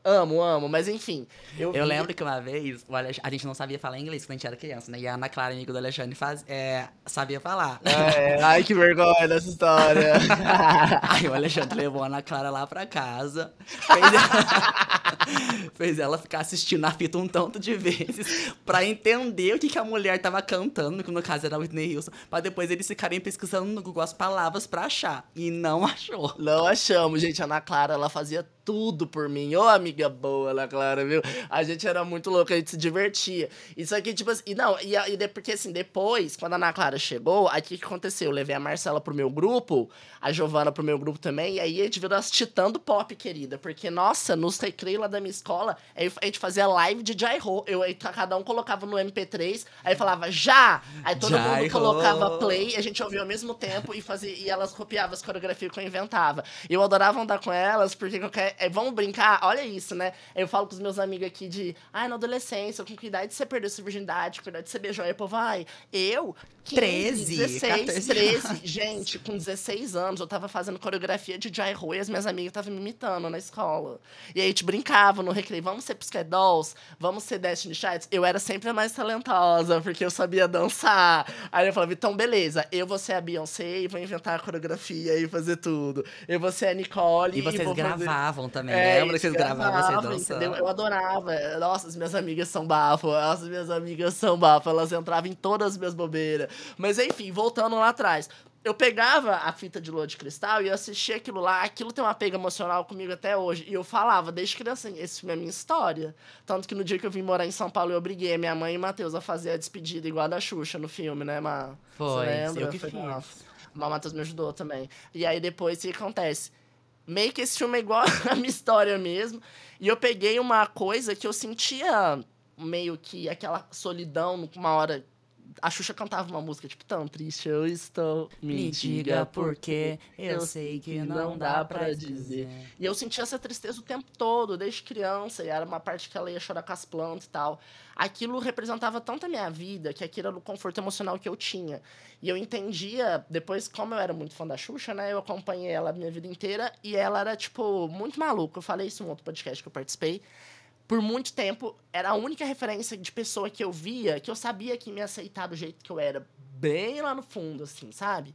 amo, amo. Mas enfim. Eu, Eu vi- lembro que uma vez, o Alex- a gente não sabia falar inglês quando a gente era criança, né? E a Ana Clara, amigo do Alexandre, faz, é, sabia falar. É, ai, que vergonha dessa história. Aí o Alexandre levou a Ana Clara lá pra casa, fez ela, fez ela ficar assistindo a fita um tanto de vezes pra entender o que, que a mulher tava cantando, que no caso era Whitney Houston, pra depois eles ficarem pesquisando no Google as palavras pra achar. E não achou. Não achamos, gente. A Ana Clara, ela fazia tudo por mim. Ô, amiga boa, Ana Clara, viu? A gente era muito louca, a gente se divertia. Isso aqui, tipo assim, e não, e, e porque assim, depois, quando a Ana Clara chegou, aí o que, que aconteceu? Eu levei a Marcela pro meu grupo, a Giovana pro meu grupo também, e aí a gente virou as titã do pop, querida. Porque, nossa, nos recreios lá da minha escola, a gente fazia live de Jairo. Eu, aí cada um colocava no MP3, aí falava já! Aí todo mundo colocava play, a gente ouvia ao mesmo tempo e fazia e elas copiavam as coreografias que eu inventava. E eu adorava andar com elas, porque qualquer. É, vamos brincar, olha isso, né? Eu falo com os meus amigos aqui de. Ai, na adolescência, com que idade você perdeu sua virgindade, com que idade você beijou? Aí o povo, ai, eu. 15, 13, 16, 14 13. Gente, com 16 anos, eu tava fazendo coreografia de Jai e as minhas amigas estavam me imitando na escola. E aí a gente brincava no recreio, vamos ser Pussycat Dolls, vamos ser Destiny Childs. Eu era sempre a mais talentosa, porque eu sabia dançar. Aí eu falava, então beleza, eu vou ser a Beyoncé e vou inventar a coreografia e fazer tudo. Eu vou ser a Nicole E vocês vou fazer- também, é, lembra que vocês gravavam vocês dançando? entendeu? Eu adorava. Nossa, as minhas amigas são bafo. As minhas amigas são bafo. Elas entravam em todas as minhas bobeiras. Mas enfim, voltando lá atrás. Eu pegava a fita de lua de cristal e eu assistia aquilo lá. Aquilo tem um apego emocional comigo até hoje. E eu falava, desde criança, esse filme é minha história. Tanto que no dia que eu vim morar em São Paulo, eu obriguei a minha mãe e o Matheus a fazer a despedida igual a da Xuxa no filme, né, Má? Foi, eu que Foi fiz. massa. O Matheus me ajudou também. E aí depois, o que acontece? Meio que esse filme é igual a minha história mesmo. E eu peguei uma coisa que eu sentia meio que aquela solidão uma hora. A Xuxa cantava uma música, tipo, tão triste eu estou. Me diga por quê, eu sei que não dá pra dizer. E eu sentia essa tristeza o tempo todo, desde criança, e era uma parte que ela ia chorar com as plantas e tal. Aquilo representava tanto a minha vida, que aquilo era o conforto emocional que eu tinha. E eu entendia, depois, como eu era muito fã da Xuxa, né? Eu acompanhei ela a minha vida inteira, e ela era, tipo, muito maluca. Eu falei isso em um outro podcast que eu participei. Por muito tempo, era a única referência de pessoa que eu via, que eu sabia que me aceitar do jeito que eu era, bem lá no fundo, assim, sabe?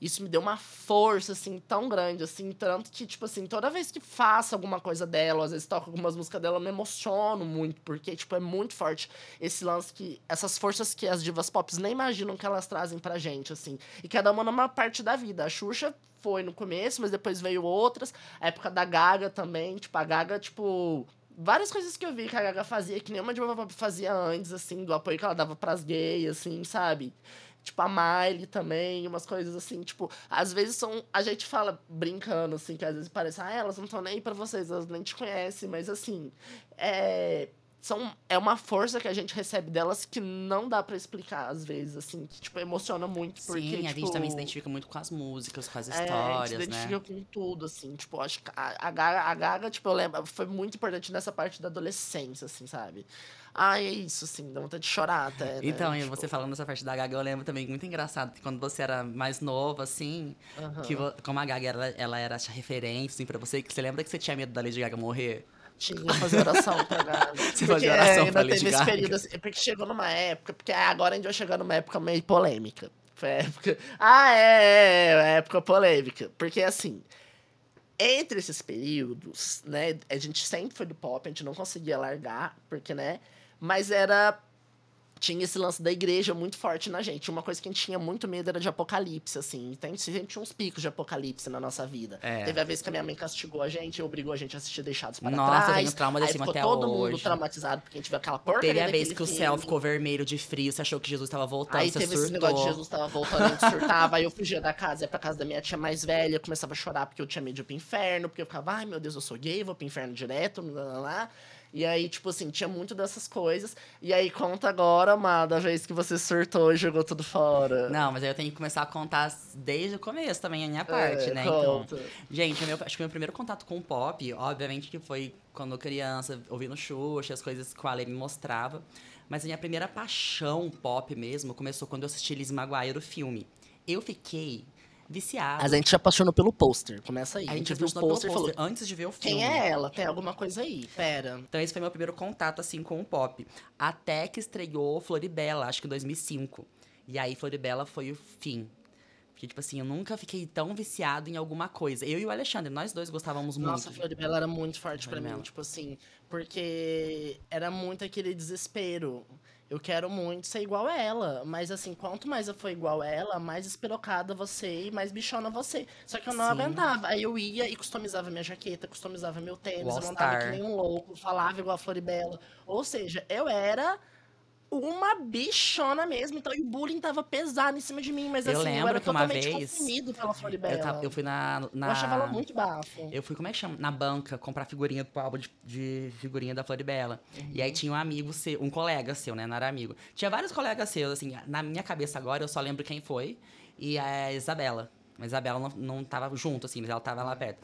Isso me deu uma força, assim, tão grande, assim, tanto que, tipo assim, toda vez que faço alguma coisa dela, às vezes toco algumas músicas dela, eu me emociono muito, porque, tipo, é muito forte esse lance que, essas forças que as divas pop nem imaginam que elas trazem pra gente, assim. E cada uma numa parte da vida. A Xuxa foi no começo, mas depois veio outras. A época da Gaga também, tipo, a Gaga, tipo, várias coisas que eu vi que a Gaga fazia que nenhuma diva pop fazia antes, assim, do apoio que ela dava pras gays, assim, sabe? Tipo, a Miley também, umas coisas assim, tipo, às vezes são. A gente fala brincando, assim, que às vezes parece, ah, elas não estão nem aí pra vocês, elas nem te conhecem, mas assim, é. São, é uma força que a gente recebe delas que não dá pra explicar, às vezes, assim, que, tipo, emociona muito. Porque, Sim, a tipo, gente também se identifica muito com as músicas, com as é, a gente histórias, se né? identifica com tudo, assim. Tipo, acho que a, a, Gaga, a Gaga, tipo, eu lembro, foi muito importante nessa parte da adolescência, assim, sabe? Ah, é isso, assim, dá vontade de chorar até. né? Então, e Tipo, você falando dessa parte da Gaga, eu lembro também muito engraçado que quando você era mais novo, assim, aham. que como a Gaga ela, ela era essa referência, assim, pra você, que você lembra que você tinha medo da Lady Gaga morrer? Tinha fazer oração pra Gaga. Você Porque, fazia oração é, pra Lady teve esse período, assim, porque chegou numa época, porque agora a gente vai chegar numa época meio polêmica. Foi a época. Ah, é, é, é, é época polêmica. Porque assim. Entre esses períodos, né? A gente sempre foi do pop, a gente não conseguia largar, porque, né? Mas era. Tinha esse lance da igreja muito forte na gente. Uma coisa que a gente tinha muito medo era de apocalipse, assim. Então, a gente sempre tinha uns picos de apocalipse na nossa vida. É. Teve a vez que a minha mãe castigou a gente, obrigou a gente a assistir Deixados para Nossa, Trás. tenho trauma desse ficou até todo mundo hoje. traumatizado porque a gente viu aquela porcaria Teve a vez que o filme. céu ficou vermelho de frio, você achou que Jesus tava voltando, Aí você teve surtou. esse negócio de Jesus tava voltando, a gente surtava. aí eu fugia da casa, ia pra casa da minha tia mais velha, começava a chorar porque eu tinha medo de ir pro inferno, porque eu ficava, ai meu Deus, eu sou gay, vou pro inferno direto, lá, lá, lá. E aí, tipo assim, tinha muito dessas coisas. E aí, conta agora, Má, da vez que você surtou e jogou tudo fora. Não, mas aí eu tenho que começar a contar desde o começo também, a minha parte, É, né? conta. Então, gente, o meu, acho que o meu primeiro contato com o pop, obviamente que foi quando criança, ouvindo Xuxa, as coisas que a Lê me mostrava. Mas a minha primeira paixão pop mesmo começou quando eu assisti Lizzie Maguire, o filme. Eu fiquei viciada. A gente se apaixonou pelo pôster, começa aí. A gente viu o viu pelo pôster e falou, antes de ver o filme. quem é ela? Tem alguma coisa aí, pera. Então esse foi meu primeiro contato, assim, com o pop. Até que estreou Floribela, acho que em 2005. E aí Floribela foi o fim. Porque, tipo assim, eu nunca fiquei tão viciado em alguma coisa. Eu e o Alexandre, nós dois gostávamos Nossa, muito. Floribela era muito forte pra Floribela. mim, tipo assim, porque era muito aquele desespero. Eu quero muito ser igual a ela. Mas assim, quanto mais eu for igual a ela, mais espirocada você e mais bichona você. Só que eu não Sim. aguentava. Aí eu ia e customizava minha jaqueta, customizava meu tênis, eu montava que nem um louco, falava igual a Floribela. Ou seja, eu era uma bichona mesmo. Então, o bullying tava pesado em cima de mim. Mas Eu assim, eu lembro era que uma totalmente vez consumido pela Floribela. Eu, tava- eu fui na, na. Eu achava ela muito bafo. Eu fui, como é que chama? Na banca, comprar figurinha pro álbum de, de figurinha da Floribela. E aí tinha um amigo seu, um colega seu, né? Não era amigo. Tinha vários colegas seus, assim, na minha cabeça agora eu só lembro quem foi. E a Isabela. A Isabela não, não tava junto, assim, mas ela tava lá perto.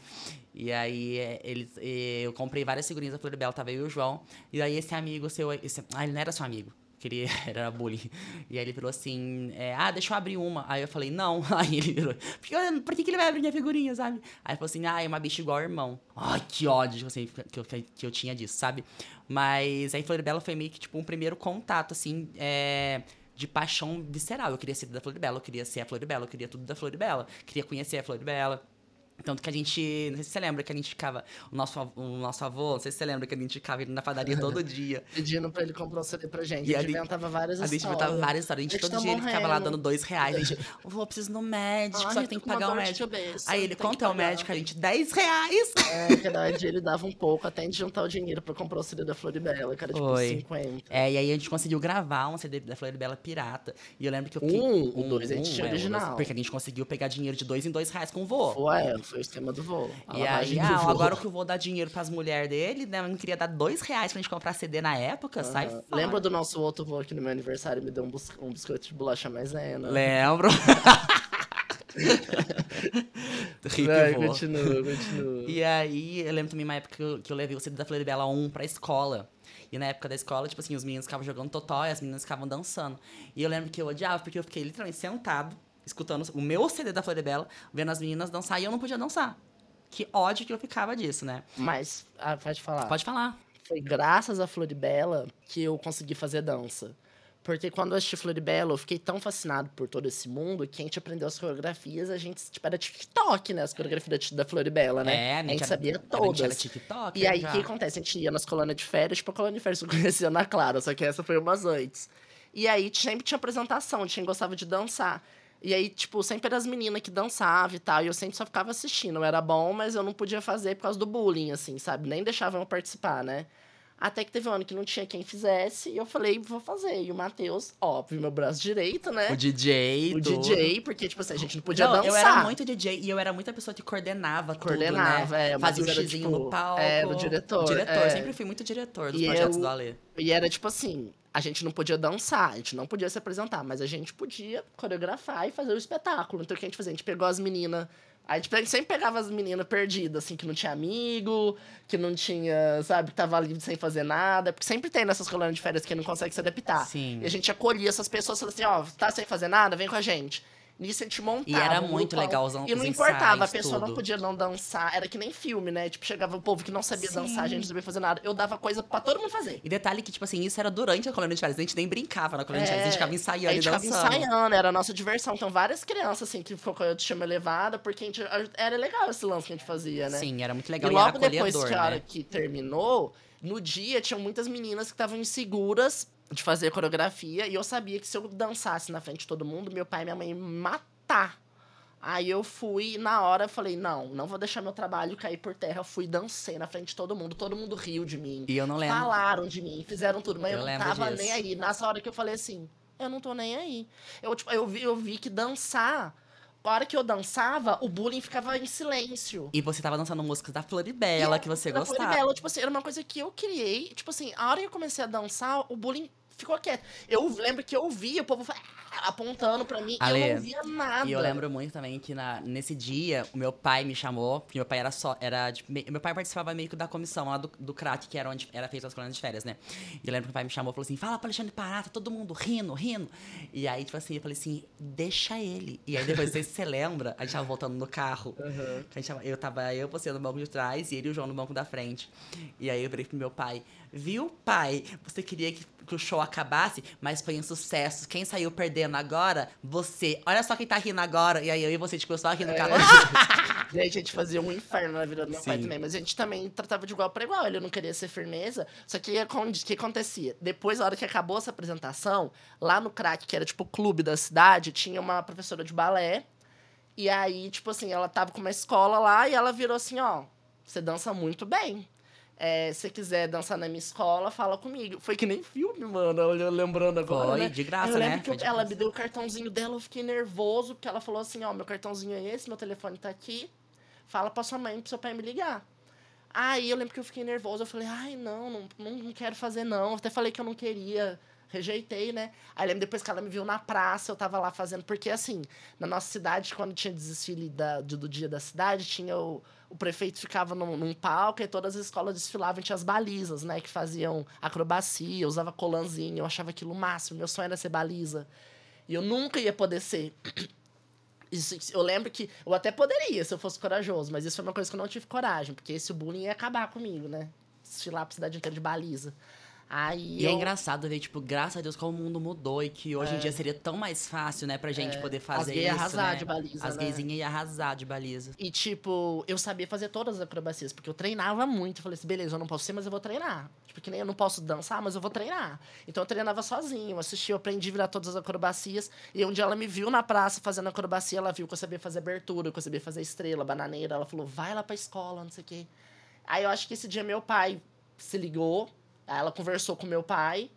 E aí é, eles, eh, eu comprei várias figurinhas da Floribela, tava eu e o João. E aí esse amigo seu. Esse, ah, ele não era seu amigo. Que ele era bullying. E aí ele falou assim: é, Ah, deixa eu abrir uma. Aí eu falei: Não. Aí ele virou: Por que, por que que ele vai abrir minha figurinha, sabe? Aí ele falou assim: Ah, é uma bicha igual ao irmão. Ai, que ódio tipo assim, que, eu, que eu tinha disso, sabe? Mas aí Floribela foi meio que tipo um primeiro contato, assim, é, de paixão visceral. Eu queria ser da Floribela, eu queria ser a Floribela, eu queria tudo da Floribela. Queria conhecer a Floribela. Tanto que a gente. Não sei se você lembra que a gente ficava. O nosso, o nosso avô, não sei se você lembra que a gente ficava indo na padaria todo dia. Pedindo pra ele comprar um CD pra gente. E a a gente gente- inventava várias A gente histórias. botava várias histórias. A gente, A gente todo tá dia ele ficava lá morrendo. dando dois reais. A gente, eu vou, preciso no médico, Ai, só que tem que pagar o médico. cabeça, Aí ele, quanto é o médico? A gente, 10 reais! É, dia ele dava um pouco, até de juntar o dinheiro pra comprar o CD da Floribela, que era tipo Foi. 50. É, e aí a gente conseguiu gravar um CD da Floribela pirata. E eu lembro que eu fiquei... Um, o dois a gente tinha é, original. porque a gente conseguiu pegar dinheiro de dois em dois reais com o vô. Foi, é, foi o esquema do voo. A E aí, ah, agora que eu vou dar dinheiro pras mulheres dele, né? Eu não queria dar dois reais pra gente comprar CD na época, sai Aham. fora. Lembra do nosso outro vô que no meu aniversário me deu um, bus- um biscoito de bolacha maisena? Lembro. Rico Vai, continua, continua. E aí, eu lembro também uma época que eu, que eu levei o CD da Floribela 1 pra escola. E na época da escola, tipo assim, os meninos ficavam jogando totó e as meninas ficavam dançando. E eu lembro que eu odiava, porque eu fiquei literalmente sentado, escutando o meu CD da Floribela, vendo as meninas dançar e eu não podia dançar. Que ódio que eu ficava disso, né? Mas, ah, pode falar. Pode falar. Foi graças a Floribela que eu consegui fazer dança. Porque quando eu assisti Floribela, eu fiquei tão fascinado por todo esse mundo que a gente aprendeu as coreografias, a gente, tipo, era TikTok, né? As coreografias da, Floribela, né? É, a gente era- sabia A gente todas. era TikTok. E aí, o que acontece? A gente ia nas colônias de férias, tipo, a colônia de férias eu conhecia na Clara, só que essa foi umas antes. E aí, sempre tinha apresentação, tinha gostava de dançar. E aí, tipo, sempre eram as meninas que dançavam e tal, e eu sempre só ficava assistindo. Era bom, mas eu não podia fazer por causa do bullying, assim, sabe? Nem deixavam eu participar, né? Até que teve um ano que não tinha quem fizesse, e eu falei, vou fazer. E o Matheus, óbvio, meu braço direito, né? O DJ. O tudo. DJ, porque, tipo assim, a gente não podia Não, dançar. eu era muito DJ e eu era muita pessoa que coordenava, Coordenava, tudo, né? é, Fazia o eu era, xizinho tipo, no palco. era o diretor, Diretor, é. sempre fui muito diretor dos E projetos eu- do Alê. E era tipo assim, a gente não podia dançar, a gente não podia se apresentar, mas a gente podia coreografar e fazer o espetáculo. Então o que a gente fazia? A gente pegou as meninas. A gente sempre pegava as meninas perdidas, assim, que não tinha amigo, que não tinha, sabe, que tava ali sem fazer nada. Porque sempre tem nessas colônias de férias que não consegue se adaptar. Sim. E a gente acolhia essas pessoas e falava assim, ó, tá sem fazer nada? Vem com a gente. Nisso a gente montava. E era um muito legal os- E não importava, a pessoa não tudo. podia não dançar. Era que nem filme, né? Tipo, chegava o povo que não sabia Sim. dançar, a gente não sabia fazer nada. Eu dava coisa pra todo mundo fazer. E detalhe que, tipo assim, isso era durante a colônia de férias. A gente nem brincava na colônia de férias. A gente ficava É, ensaiando a gente e ficava dançando. ensaiando, era a nossa diversão. Então, várias crianças, assim, que ficou com a autoestima elevada, porque a gente, era legal esse lance que a gente fazia, né? Sim, era muito legal. e E, logo depois que a hora né? que terminou, no dia, tinham muitas meninas que estavam inseguras de fazer coreografia. E eu sabia que se eu dançasse na frente de todo mundo, meu pai e minha mãe iam me matar. Aí eu fui, na hora eu falei, não, não vou deixar meu trabalho cair por terra. Eu fui dancei na frente de todo mundo. Todo mundo riu de mim. E eu não lembro. Falaram de mim, fizeram tudo, mas eu, Eu não tava disso. nem aí. Nessa hora que eu falei assim, eu não tô nem aí. Eu, tipo, eu, vi, eu vi que dançar, a hora que eu dançava, o bullying ficava em silêncio. E você tava dançando músicas da Floribela, que você era gostava. Floribela, tipo assim, era uma coisa que eu criei. Tipo assim, a hora que eu comecei a dançar, o bullying ficou quieto. Eu lembro que eu ouvia o povo apontando pra mim e eu Ale, não via nada. E eu lembro muito também que na, nesse dia, o meu pai me chamou, porque meu pai era só. Era, tipo, me- meu pai participava meio que da comissão lá do, do CRAT, que era onde era feito as colônias de férias, né? E eu lembro que meu pai me chamou e falou assim: fala pra Alexandre parar, tá todo mundo rindo, rindo. E aí, tipo assim, eu falei assim, deixa ele. E aí depois, sei se você lembra, a gente tava voltando no carro. Uhum. tava- eu tava eu você no banco de trás e ele e o João no banco da frente. E aí eu virei pro meu pai, viu, pai? Você queria que, que o show acabasse, mas foi um sucesso. Quem saiu perdendo agora? Você. Olha só quem tá rindo agora. E aí eu e você, tipo, eu só rindo no carro. E aí a gente fazia um inferno na vida do meu pai Sim. também. Mas a gente também tratava de igual para igual. Ele não queria ser firmeza. Só que o que acontecia? Depois, na hora que acabou essa apresentação, lá no crack, que era tipo o clube da cidade, tinha uma professora de balé. E aí, tipo assim, ela tava com uma escola lá e ela virou assim, ó, você dança muito bem. É, se você quiser dançar na minha escola, fala comigo. Foi que nem filme, mano, eu lembrando agora, Foi, né? de graça, eu né? que ela me deu o cartãozinho dela, eu fiquei nervoso, porque ela falou assim, ó, meu cartãozinho é esse, meu telefone tá aqui, fala pra sua mãe, pro seu pai me ligar. Aí eu lembro que eu fiquei nervoso, eu falei, ai, não, não, não, quero fazer não, até falei que eu não queria, rejeitei, né? Aí lembro depois que ela me viu na praça, eu tava lá fazendo, porque assim, na nossa cidade, quando tinha desfile da, do, do dia da cidade, tinha o, o prefeito ficava num, num palco e todas as escolas desfilavam, tinha as balizas, né, que faziam acrobacia, usava colanzinho, eu achava aquilo máximo, meu sonho era ser baliza. E eu nunca ia poder ser. Isso, eu lembro que eu até poderia se eu fosse corajoso, mas isso foi uma coisa que eu não tive coragem, porque esse bullying ia acabar comigo, né? Desfilar pra cidade inteira de baliza. Aí E é eu- engraçado ver, tipo, graças a Deus como o mundo mudou e que hoje em dia seria tão mais fácil, né, pra gente poder fazer gays isso, arrasar né? de baliza, As né? gaysinhas iam arrasar de baliza. E, tipo, eu sabia fazer todas as acrobacias, porque eu treinava muito. Eu falei assim, beleza, eu não posso ser, mas eu vou treinar. Tipo, que nem eu não posso dançar, mas eu vou treinar. Então eu treinava sozinho, eu assistia, eu aprendi a virar todas as acrobacias. E um dia ela me viu na praça fazendo acrobacia, ela viu que eu sabia fazer abertura, que eu sabia fazer estrela, bananeira. Ela falou, vai lá pra escola, não sei o quê. Aí eu acho que esse dia meu pai se ligou, aí ela conversou com meu pai,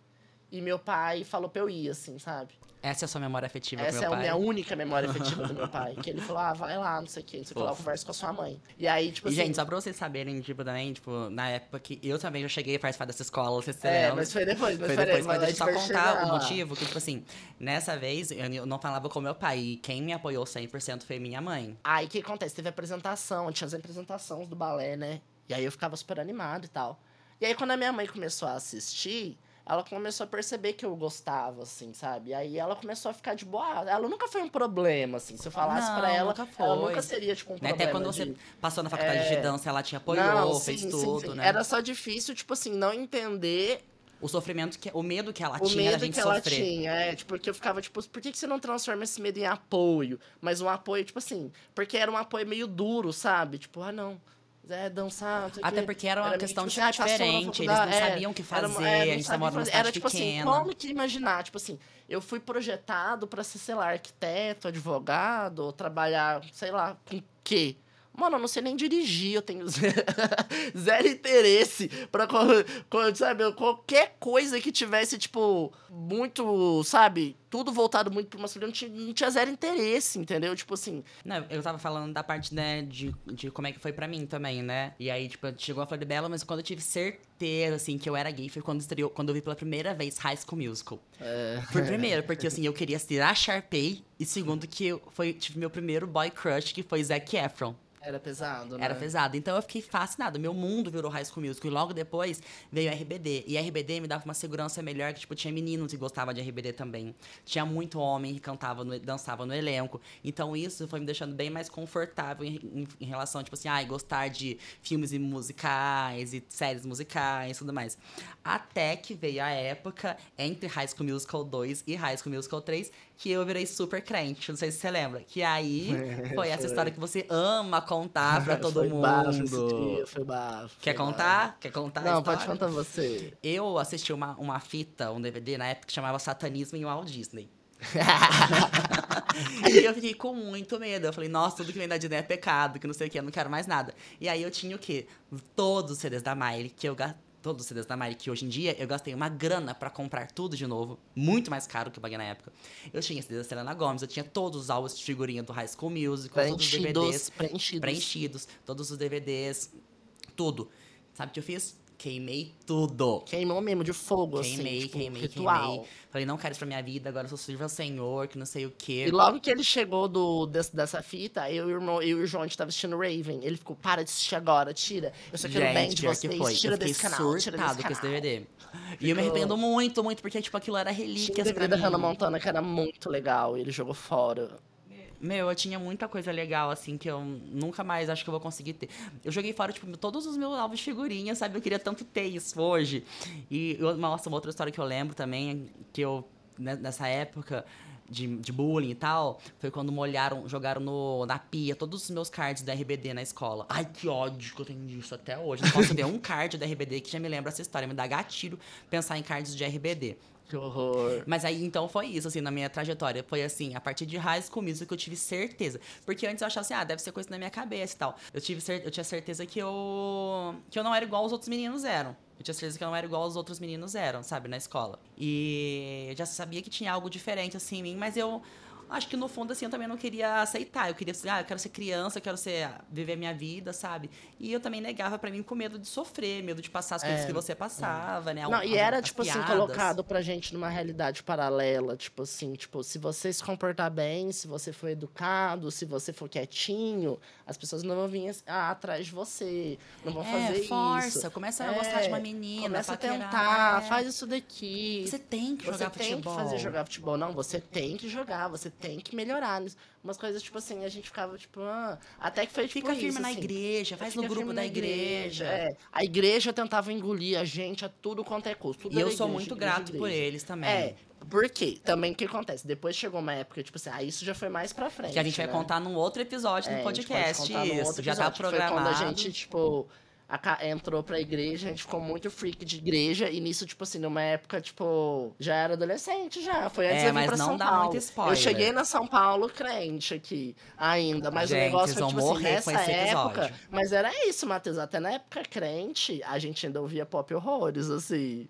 e meu pai falou pra eu ir, assim, sabe? Essa é a sua memória afetiva Essa é a minha única memória afetiva do meu pai. Que ele falou, ah, vai lá, não sei o quê, não sei o que lá, eu Fofo. converso com a sua mãe. E aí, tipo E, assim... gente, só pra vocês saberem, tipo, também, tipo, na época que eu também já cheguei a participar dessa escola, vocês É, lembram? mas foi depois, mas Foi depois, mas a deixa eu só contar o motivo, que, tipo assim, nessa vez eu não falava com meu pai, e quem me apoiou 100% foi minha mãe. Aí o que acontece? Teve apresentação, tinha as apresentações do balé, né? E aí eu ficava super animado e tal. E aí quando a minha mãe começou a assistir, ela começou a perceber que eu gostava, assim, sabe? Aí ela começou a ficar de boa. Ela nunca foi um problema, assim. Se eu falasse pra ela, nunca ela foi. nunca seria, tipo, um Né? problema. Até quando você de- passou na faculdade É. de dança, ela te apoiou, Não, fez sim, tudo, sim. né? Era só difícil, tipo assim, não entender O sofrimento, que, o medo que ela o tinha da medo gente que ela sofrer. tinha, é, tipo, porque eu ficava, tipo, por que, que você não transforma esse medo em apoio? Mas um apoio, tipo assim, porque era um apoio meio duro, sabe? Tipo, ah, não, é dançar, Até quê. porque era uma meio, questão tipo, assim, diferente, eles não é, sabiam o que era fazer, é, a não gente sabia mora numa fazer. Era, tipo pequena. assim, como que imaginar? Tipo assim, eu fui projetado pra ser, sei lá, arquiteto, advogado, ou trabalhar, sei lá, com quê? Mano, eu não sei nem dirigir, eu tenho zero, interesse pra, sabe, qualquer coisa que tivesse, tipo, muito, sabe, tudo voltado muito pro masculino, não tinha, não tinha zero interesse, entendeu? Tipo assim, Não, eu tava falando da parte, né, de, de como é que foi pra mim também, né? E aí, tipo, chegou a Floribela, mas quando eu tive certeza, assim, que eu era gay, foi quando estreou, quando eu vi pela primeira vez High School Musical. é, Por primeiro, porque, assim, eu queria ser a Sharpay, e segundo, que eu foi, tive meu primeiro boy crush, que foi Zac Efron. Era pesado, né? Era pesado. Então eu fiquei fascinada. Meu mundo virou High School Musical. E logo depois veio RBD. E RBD me dava uma segurança melhor, que, tipo, tinha meninos que gostavam de RBD também. Tinha muito homem que cantava, no, dançava no elenco. Então isso foi me deixando bem mais confortável em, em- em relação, tipo assim, ai, gostar de filmes e musicais e séries musicais e tudo mais. Até que veio a época entre High School Musical 2 e High School Musical 3, que eu virei super crente. Não sei se você lembra. Que aí foi essa Foi. história que você ama contar pra todo foi mundo. Bafo esse dia, foi bafo. Quer contar? Quer contar? Não, pode contar você. Eu assisti uma, uma fita, um DVD na época que chamava Satanismo em Walt Disney. e eu fiquei com muito medo. Eu falei, nossa, tudo que vem da Disney é pecado, que não sei o que, eu não quero mais nada. E aí eu tinha o quê? Todos os CDs da Miley, que eu Todos os CDs da Miley, que hoje em dia eu gastei uma grana pra comprar tudo de novo. Muito mais caro que eu paguei na época. Eu tinha CDs da Selena Gomez, eu tinha todos os álbuns de figurinha do High School Musical, todos os DVDs preenchidos. preenchidos, todos os DVDs, tudo. Sabe o que eu fiz? Queimei tudo. Queimou mesmo, de fogo, Queimei, assim, tipo, queimei, ritual. queimei. Falei, não quero isso pra minha vida, agora eu sou sirva ao Senhor, que não sei o quê. E logo que ele chegou do, desse- dessa fita, eu e, o irmão, eu e o João, a gente tava assistindo Raven. Ele ficou, para de assistir agora, tira. Eu só quero bem de vocês, que foi. tira eu desse canal, tira desse com esse canal. DVD. E eu me Ficou- arrependo muito, muito, porque, tipo, aquilo era Tinha relíquias DVD pra da mim. Hannah Montana, que era muito legal, e ele jogou fora. Meu, eu tinha muita coisa legal, assim, que eu nunca mais acho que eu vou conseguir ter. Eu joguei fora, tipo, todos os meus álbuns de figurinha, sabe? Eu queria tanto ter isso hoje. E, nossa, uma outra história que eu lembro também, que eu né, nessa época de, de bullying e tal, foi quando molharam, jogaram no, na pia todos os meus cards da RBD na escola. Ai, que ódio que eu tenho disso até hoje. Não posso ver um card da RBD que já me lembra essa história. Me dá gatilho pensar em cards de RBD. Que horror. Mas aí, então, foi isso, assim, na minha trajetória. Foi assim, a partir de High School Musical que eu tive certeza. Porque antes eu achava assim, ah, deve ser coisa na minha cabeça e tal. Eu, tive eu tinha certeza que eu, que eu não era igual os outros meninos eram. Eu tinha certeza que eu não era igual os outros meninos eram, sabe, na escola. E eu já sabia que tinha algo diferente, assim, em mim, mas eu acho que no fundo, assim, eu também não queria aceitar. Eu queria, assim, ah, eu quero ser criança, eu quero ser, viver a minha vida, sabe? E eu também negava para mim com medo de sofrer, medo de passar as coisas É, que você passava, né? Não, e era, tipo assim, piadas. colocado pra gente numa realidade paralela. Tipo assim, tipo, se você se comportar bem, se você for educado, se você for quietinho, as pessoas não vão vir ah, atrás de você. Não vão É, fazer força, isso. começa a gostar de uma É, menina, Começa a tentar, é. faz isso daqui. Você tem que Você jogar tem futebol. que fazer jogar futebol. Não, você tem que jogar, você tem que melhorar nisso. Umas coisas, tipo assim, a gente ficava, tipo, ah, até que foi tipo Fica firme isso, na assim. igreja, faz no grupo firme da na igreja. é. A igreja tentava engolir a gente a tudo quanto é custo. Tudo E eu era sou igreja, muito igreja, grato por igreja. eles também. É, porque também o que acontece? Depois chegou uma época, tipo assim, ah, isso já foi mais pra frente. Que a gente vai né? contar num outro episódio É, gente pode podcast. Isso, outro já tá episódio, programado. Foi quando a gente, tipo, aca- entrou pra igreja, a gente ficou muito freak de igreja, e nisso, tipo assim, numa época, tipo, já era adolescente já. Foi antes É, de eu vir pra não São dá Paulo. Eu cheguei na São Paulo crente aqui ainda, mas Gente, o negócio foi, tipo assim, nessa época. episódio. Mas era isso, Matheus. Até na época crente, a gente ainda ouvia pop horrores, assim.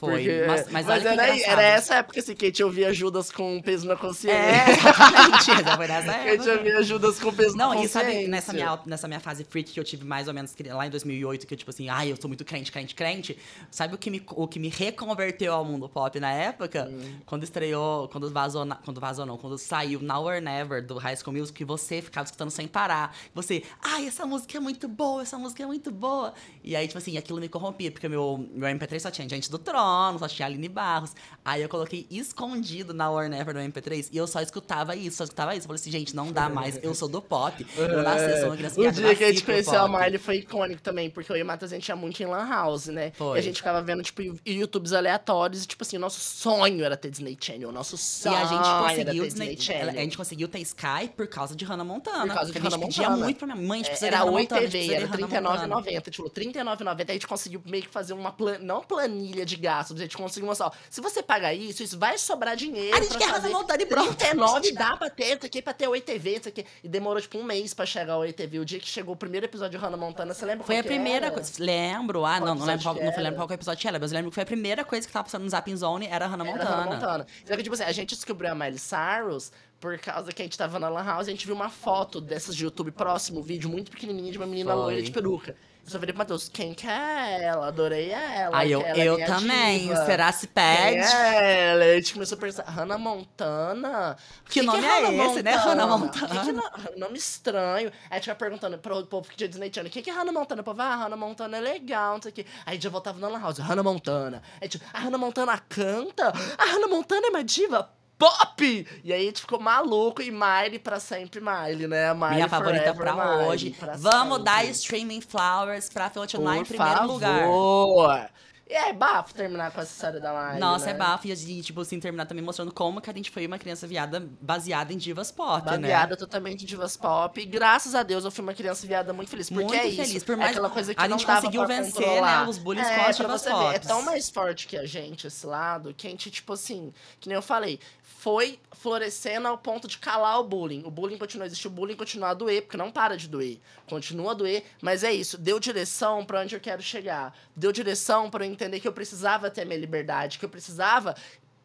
Foi. Porque- mas, mas, que era, era essa época assim, que a gente ouvia Judas com peso na consciência. É, exatamente. Foi nessa Que a gente época. ouvia Judas com peso na Não, e consciência. sabe, nessa minha, nessa minha fase freak que eu tive mais ou menos lá em 2008, que eu, tipo assim, ai, eu sou muito crente, crente, crente. Sabe o que me, o que me reconverteu ao mundo pop na época? Hum. Quando estreou, quando vazou, quando vazou não, quando saiu Now or Never do High School Music, que você ficava escutando sem parar. Você, ai, essa música é muito boa, essa música é muito boa. E aí, tipo assim, aquilo me corrompia, porque meu, meu MP3 só tinha Gente do Trono, só tinha Aline Barros. Aí eu coloquei escondido na War Never no MP3 e eu só escutava isso, só escutava isso. Eu falei assim, gente, não dá mais, eu sou do pop. Eu nasci, eu sou uma criança O dia que a nasci gente conheceu a. Miley foi icônico também, porque eu e o Matheus a gente ia muito em Lan House, né? Foi. E a gente ficava vendo, tipo, YouTubes aleatórios e, tipo assim, o nosso sonho era ter Disney Channel. O nosso E sonho a gente conseguiu ter Disney, Channel. a gente conseguiu ter Sky por causa de Hannah Montana. Por causa de a gente Hannah pedia Montana. muito pra minha mãe, a gente É, precisa era de Hannah 8 Montana, a gente TV, era de Hannah Montana. R$39,90. Tipo, R$39,90 a gente conseguiu meio que fazer uma plan... não planilha de gastos, a gente conseguiu mostrar, ó, se você pagar isso, isso vai sobrar dinheiro A gente quer fazer Hannah Montana e pronto. 39 dá pra ter, isso aqui pra ter 8 TV, isso aqui. E demorou, tipo, um mês pra chegar o 8 TV. O dia que chegou o primeiro episódio de Hannah Montana, você lembra Foi a primeira era? coisa. Lembro, ah, Qual não, não lembro qual, não lembro era? qual que episódio era, mas eu lembro que foi a primeira coisa que tava passando no Zapping Zone era Hannah Era Montana. Hannah Montana. Só que, tipo assim, a gente descobriu a Miley Cyrus por causa que a gente tava na Lan House e a gente viu uma foto dessas de YouTube próximo, um vídeo muito pequenininho de uma menina Foi. loira de peruca. Eu só virei pro Matheus, quem que é ela? Adorei ela. Aí eu, que ela é eu minha também, diva. será se Quem pede? é ela? A gente começou a pensar, Hannah Montana? Que nome é esse, né, Hannah Montana? Que que no- nome estranho. Aí a gente vai perguntando pro povo que tinha Disney Channel, o que que é Hannah Montana? O povo, ah, Hannah Montana é legal, não sei o quê. Aí já voltava na Lan House, Hannah Montana. Aí tipo, a Hannah Montana canta? A Hannah Montana é uma diva pop! E aí a gente ficou maluco e Miley pra sempre Miley, né? Miley Minha favorita pra Miley, hoje. pra Vamos sempre. dar Streaming Flowers pra continuar em primeiro lugar. favor. E é bafo terminar com essa história da Miley, Nossa, né? é bafo. E, e, tipo, assim, terminar também mostrando como que a gente foi uma criança viada baseada em divas pop, né? Baseada totalmente em divas pop. E graças a Deus eu fui uma criança viada muito feliz. Porque Muito é isso. feliz, por é mais- aquela coisa que a gente conseguiu vencer, controlar. né, os bullies é, com as divas ver, é tão mais forte que a gente, esse lado, que a gente, tipo assim, que nem eu falei, foi florescendo ao ponto de calar o bullying. O bullying continua a existir, o bullying continua a doer, porque não para de doer. Continua a doer, mas é isso. Deu direção pra onde eu quero chegar. Deu direção pra eu entender que eu precisava ter minha liberdade, que eu precisava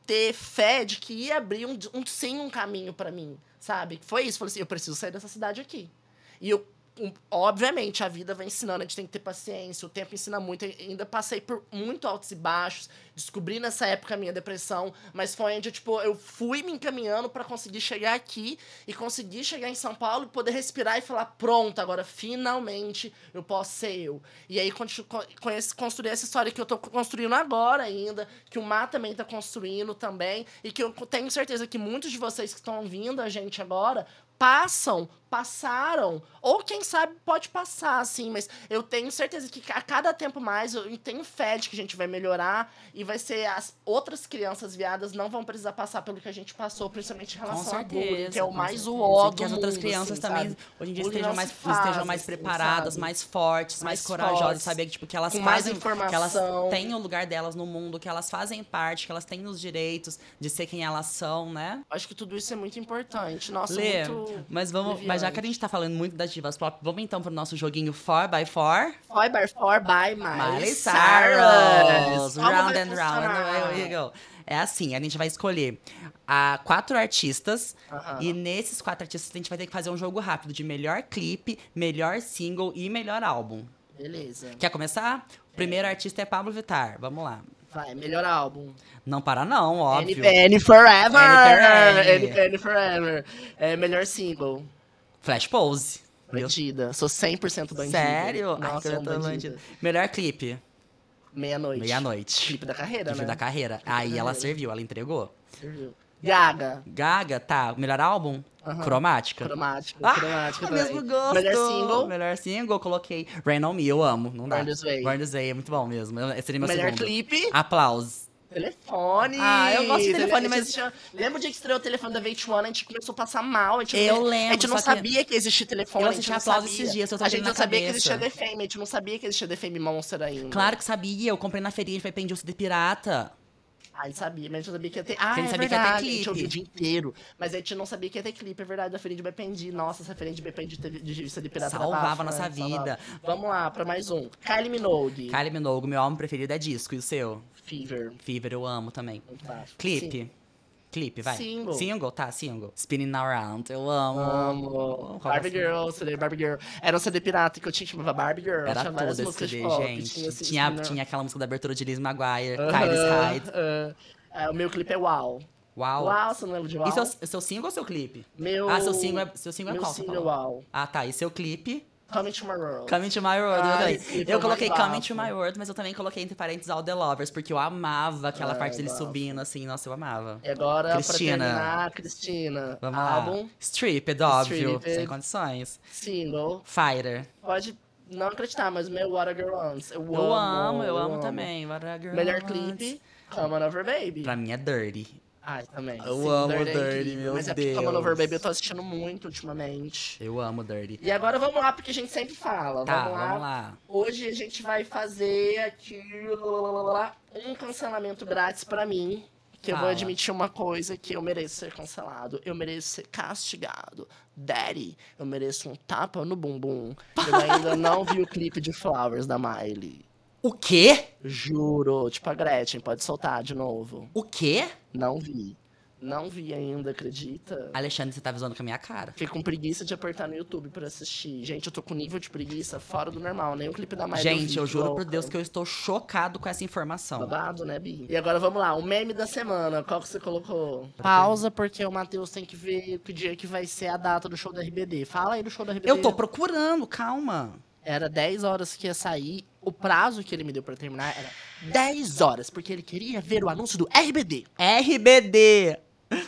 ter fé de que ia abrir um, um sim, um caminho pra mim, sabe? Foi isso. Falei assim, eu preciso sair dessa cidade aqui. E eu, um, obviamente, a vida vai ensinando, a gente tem que ter paciência, o tempo ensina muito. Ainda passei por muito altos e baixos, descobri nessa época a minha depressão, mas foi onde, tipo, eu fui me encaminhando pra conseguir chegar aqui e conseguir chegar em São Paulo e poder respirar e falar, pronto, agora finalmente eu posso ser eu. E aí construir essa história que eu tô construindo agora ainda, que o Má também tá construindo também, e que eu tenho certeza que muitos de vocês que estão ouvindo a gente agora passam, passaram, ou quem sabe pode passar, assim, mas eu tenho certeza que a cada tempo mais eu tenho fé de que a gente vai melhorar e vai ser as outras crianças viadas não vão precisar passar pelo que a gente passou, principalmente em Com relação a certeza. bullying, que é o com mais o certeza. ó E que as outras crianças assim, também, sabe? hoje em dia, estejam mais, faz, estejam mais preparadas, sabe? mais fortes, mais, Mais corajosas, saber que, tipo, que elas com mais fazem, que elas informação. têm o lugar delas no mundo, que elas fazem parte, que elas têm os direitos de ser quem elas são, né? Acho que tudo isso é muito importante. Nossa, Lê, muito. Mas vamos, mas já que a gente tá falando muito das divas pop, vamos então pro nosso joguinho 4x4. Four by four by Miley Cyrus. Round and round. Here we go. É assim, a gente vai escolher ah, quatro artistas Aham. e nesses quatro artistas a gente vai ter que fazer um jogo rápido de melhor clipe, melhor single e melhor álbum. Beleza. Quer começar? O primeiro artista é Pablo Vittar. Vamos lá. Vai, melhor álbum. Não para não, óbvio. NPN Forever! NPN. NPN Forever. É, melhor single. Flash Pose. Bandida. Sou 100% bandida. Sério? Ai, Nossa, que eu tô bandida. bandida. Melhor clipe. Meia-noite. Meia-noite. Clipe da carreira, Clipe né? da carreira. Aí ela carreira. serviu, ela entregou. Serviu. Gaga. Gaga, tá. Melhor álbum? Aham. Cromática. Cromática. Ah, cromática também. mesmo gosto. Melhor single. Melhor single, coloquei Rain On Me, eu amo. Não dá. Burn This Way. Burn This Way, é muito bom mesmo. Esse seria meu Melhor segundo. clipe. Aplausos. Telefone. Ah, eu gosto de telefone, A mas- tinha- Lembra o dia que estreou o telefone da VH1? A gente começou a passar mal. A gente Eu não- lembro, A gente não só que- sabia que existia telefone. Eu a assisti não Aplausos sabia. esses dias, eu tô A gente não sabia que existia The Fame. A gente não sabia que existia The Fame Monster ainda. Claro que sabia, eu comprei na feirinha, a gente vai pedir o CD pirata. A gente sabia, mas a gente não sabia que ia ter. Ah, A gente é sabia que ia ter verdade, A gente clipe. ouviu o dia inteiro. Mas a gente não sabia que ia ter clipe, é verdade. Da Ferim de Bependi. Nossa, essa Ferim de Bependi de vista de pirata Salvava a nossa né? Salvava. vida. Vamos lá, pra mais um. Kylie Minogue. Kylie Minogue, meu álbum preferido é disco, e o seu? Fever. Fever, eu amo também. Clipe. Sim. Clipe, vai. Single. Single, tá, single. Spinning Around, eu amo. Amo. Barbie você? Girl, CD Barbie Girl. Era um CD pirata que eu tinha que chamava Barbie Girl. Era tinha todo esse CD, pop. gente. Tinha, assim, Tinha, tinha aquela música da abertura de Liz Maguire, Aham, Kylie's Hide. aham. É, o meu clipe é Uau. Uau. Uau, você não lembra de Uau? E seu, seu single ou seu clipe? Meu... Ah, seu single é, seu single é meu qual? single é? Uau. Ah, tá. E seu clipe? Coming to my world. Coming to My World. Ah, eu eu é coloquei Coming to My World, mas eu também coloquei entre parênteses All The Lovers, porque eu amava aquela Ah, parte dele bafo. subindo, assim. Nossa, eu amava. E agora, Cristina. pra terminar, Cristina. Vamos álbum, lá. Stripped, óbvio. Stripped. Sem condições. single. Fighter. Pode não acreditar, mas o meu What a Girl Wants. Eu, Eu amo, eu amo também. What a Girl Melhor Wants. clipe, Come On Over Baby. Pra mim é Dirty. Ai, também. Eu amo é Dirty, incrível. meu Mas é porque Come On Over Deus. Baby eu tô assistindo muito ultimamente. Eu amo Dirty. E agora vamos lá, porque a gente sempre fala. Tá, vamos, lá. vamos lá. Hoje a gente vai fazer aqui um cancelamento grátis pra mim. Que eu vou Fala. admitir uma coisa que eu mereço ser cancelado. Eu mereço ser castigado. Daddy, eu mereço um tapa no bumbum. Eu ainda não vi o clipe de Flowers da Miley. O quê? Juro. Tipo a Gretchen, pode soltar de novo. O quê? Não vi. Não vi ainda, acredita? Alexandre, você tá visando com a minha cara. Fiquei com preguiça de apertar no YouTube pra assistir. Gente, eu tô com nível de preguiça fora do normal. Nem o clipe da Miley Gente, vi, eu juro por louca. Deus que eu estou chocado com essa informação. Babado, né, Bi? E agora vamos lá, o meme da semana. Qual que você colocou? Pausa, porque o Matheus tem que ver que dia que vai ser a data do show da RBD. Fala aí do show da RBD. Eu tô procurando, calma. Era 10 horas que ia sair. O prazo que ele me deu pra terminar era 10 horas, porque ele queria ver o anúncio do RBD. RBD.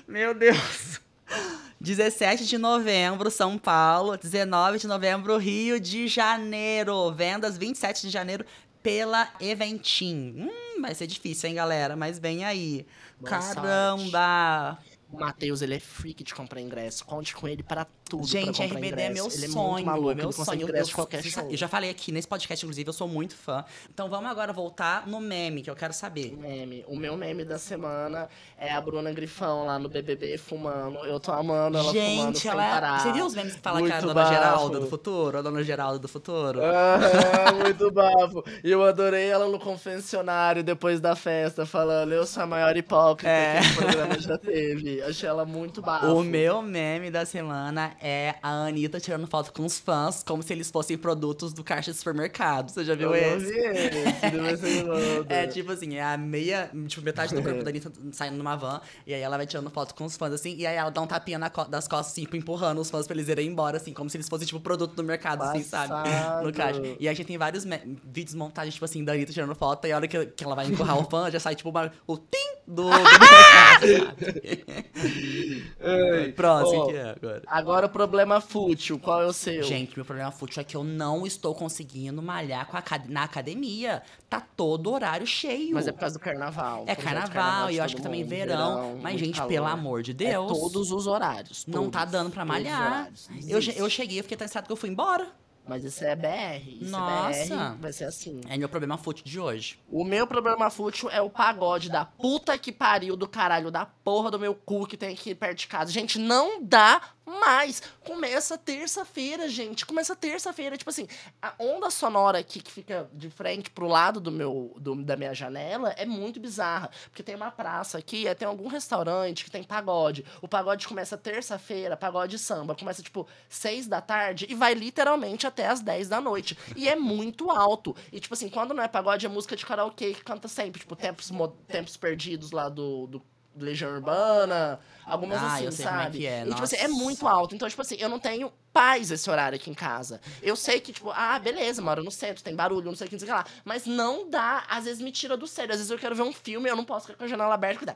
Meu Deus. 17 de novembro, São Paulo. 19 de novembro, Rio de Janeiro. Vendas 27 de janeiro pela Eventim. Hum, vai ser difícil, hein, galera? Mas vem aí. Boa Caramba! O Matheus, ele é freak de comprar ingresso. Conte com ele pra tudo. Gente, pra comprar RBD é meu ingresso. Ele é sonho, muito maluco, é meu ele sonho. ingresso Eu, de qualquer show. eu já falei aqui nesse podcast, inclusive, eu sou muito fã. Então vamos agora voltar no meme, que eu quero saber. Meme. O meu meme da semana é a Bruna Grifão lá no BBB fumando. Eu tô amando ela fumando Gente, ela é... parar. Você viu os memes que fala que é a Dona bafo. Geralda do futuro? A Dona Geralda do futuro? Aham, muito bafo. E eu adorei ela no confessionário depois da festa, falando: Eu sou a maior hipócrita É. que esse programa já teve. Achei ela muito bafo. O meu meme da semana é a Anitta tirando foto com os fãs, como se eles fossem produtos do caixa de supermercado. Você já viu Eu não esse? vi esse. É tipo assim, é a meia, tipo, metade do corpo da Anitta saindo numa van, e aí ela vai tirando foto com os fãs, assim, e aí ela dá um tapinha na co- das costas, assim, tipo, empurrando os fãs pra eles irem embora, assim, como se eles fossem, tipo, produto do mercado, assim, sabe? Passado. No caixa. E a gente tem vários vídeos montagens, tipo assim, da Anitta tirando foto, e a hora que, que ela vai empurrar o fã, já sai, tipo, uma, o tim, do, do mercado. Próximo, Ó, que é agora. Agora o problema fútil, qual é o seu? Gente, meu problema fútil é que eu não estou conseguindo malhar com a na academia. Tá todo horário cheio. Mas é por causa do carnaval. É carnaval, e eu acho que também mundo, verão. Mas, gente, calor. pelo amor de Deus. É todos os horários. Não tá todos, dando pra todos malhar. horários. Eu, eu cheguei, eu fiquei tão que eu fui embora. Mas isso é BR. Isso Nossa. é BR, vai ser assim. É meu problema fútil de hoje. O meu problema fútil é o pagode da puta que pariu do caralho da porra do meu cu que tem aqui perto de casa. Gente, não dá mais. Começa terça-feira, gente. Começa terça-feira. Tipo assim, a onda sonora aqui que fica de frente pro lado do meu, do- da minha janela é muito bizarra. Porque tem uma praça aqui, tem algum restaurante que tem pagode. O pagode começa terça-feira, pagode samba. Começa, tipo, seis da tarde e vai literalmente até as 10 da noite. E é muito alto. E, tipo assim, quando não é pagode, é música de karaokê que canta sempre. Tipo, Tempos, Tempos Perdidos lá do, do Legião Urbana. Algumas Ah, assim, eu sei como é sabe? que é, E, tipo assim, é muito alto. Então, tipo assim, eu não tenho paz esse horário aqui em casa. Eu sei que, tipo, ah, beleza, moro no centro, tem barulho, não sei o que, não sei o que lá. Mas não dá, às vezes me tira do sério. Às vezes eu quero ver um filme e eu não posso ficar com a janela aberta. dá-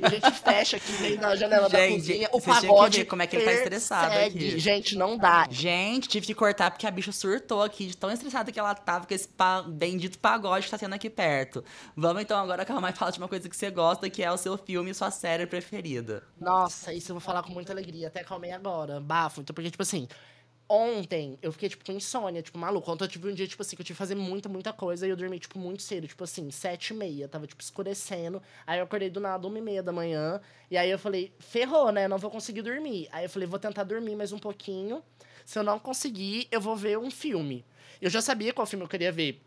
E a gente fecha aqui dentro da janela da Gente, cozinha. O pagode como é que ele tá estressado aqui. Gente, não dá. Gente, tive que cortar porque a bicha surtou aqui, de tão estressada que ela tava com esse pa- bendito pagode que tá tendo aqui perto. Vamos então agora que a Mai fala de uma coisa que você gosta, que é o seu filme e sua série preferida. Nossa, isso eu vou falar com muita alegria. Até calmei agora. Bafo. Então, porque, tipo assim, ontem eu fiquei, tipo, com insônia, tipo, maluco. Ontem eu tive um dia, tipo assim, que eu tive que fazer muita, muita coisa e eu dormi, tipo, muito cedo. Tipo assim, sete e meia. Tava, tipo, escurecendo. Aí eu acordei do nada, uma e meia da manhã. E aí eu falei, ferrou, né? Não vou conseguir dormir. Aí eu falei, vou tentar dormir mais um pouquinho. Se eu não conseguir, eu vou ver um filme. Eu já sabia qual filme eu queria ver.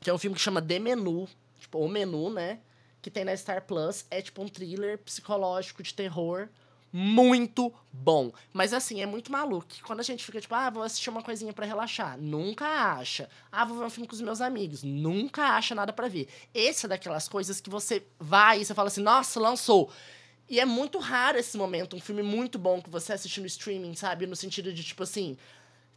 Que é um filme que chama The Menu. Tipo, o menu, né? Que tem na Star Plus. É tipo um thriller psicológico de terror. Muito bom. Mas assim, é muito maluco. Quando a gente fica tipo, ah, vou assistir uma coisinha pra relaxar. Nunca acha. Ah, vou ver um filme com os meus amigos. Nunca acha nada pra ver. Esse é daquelas coisas que você vai e você fala assim, nossa, lançou. E é muito raro esse momento, um filme muito bom que você assiste no streaming, sabe? No sentido de, tipo assim,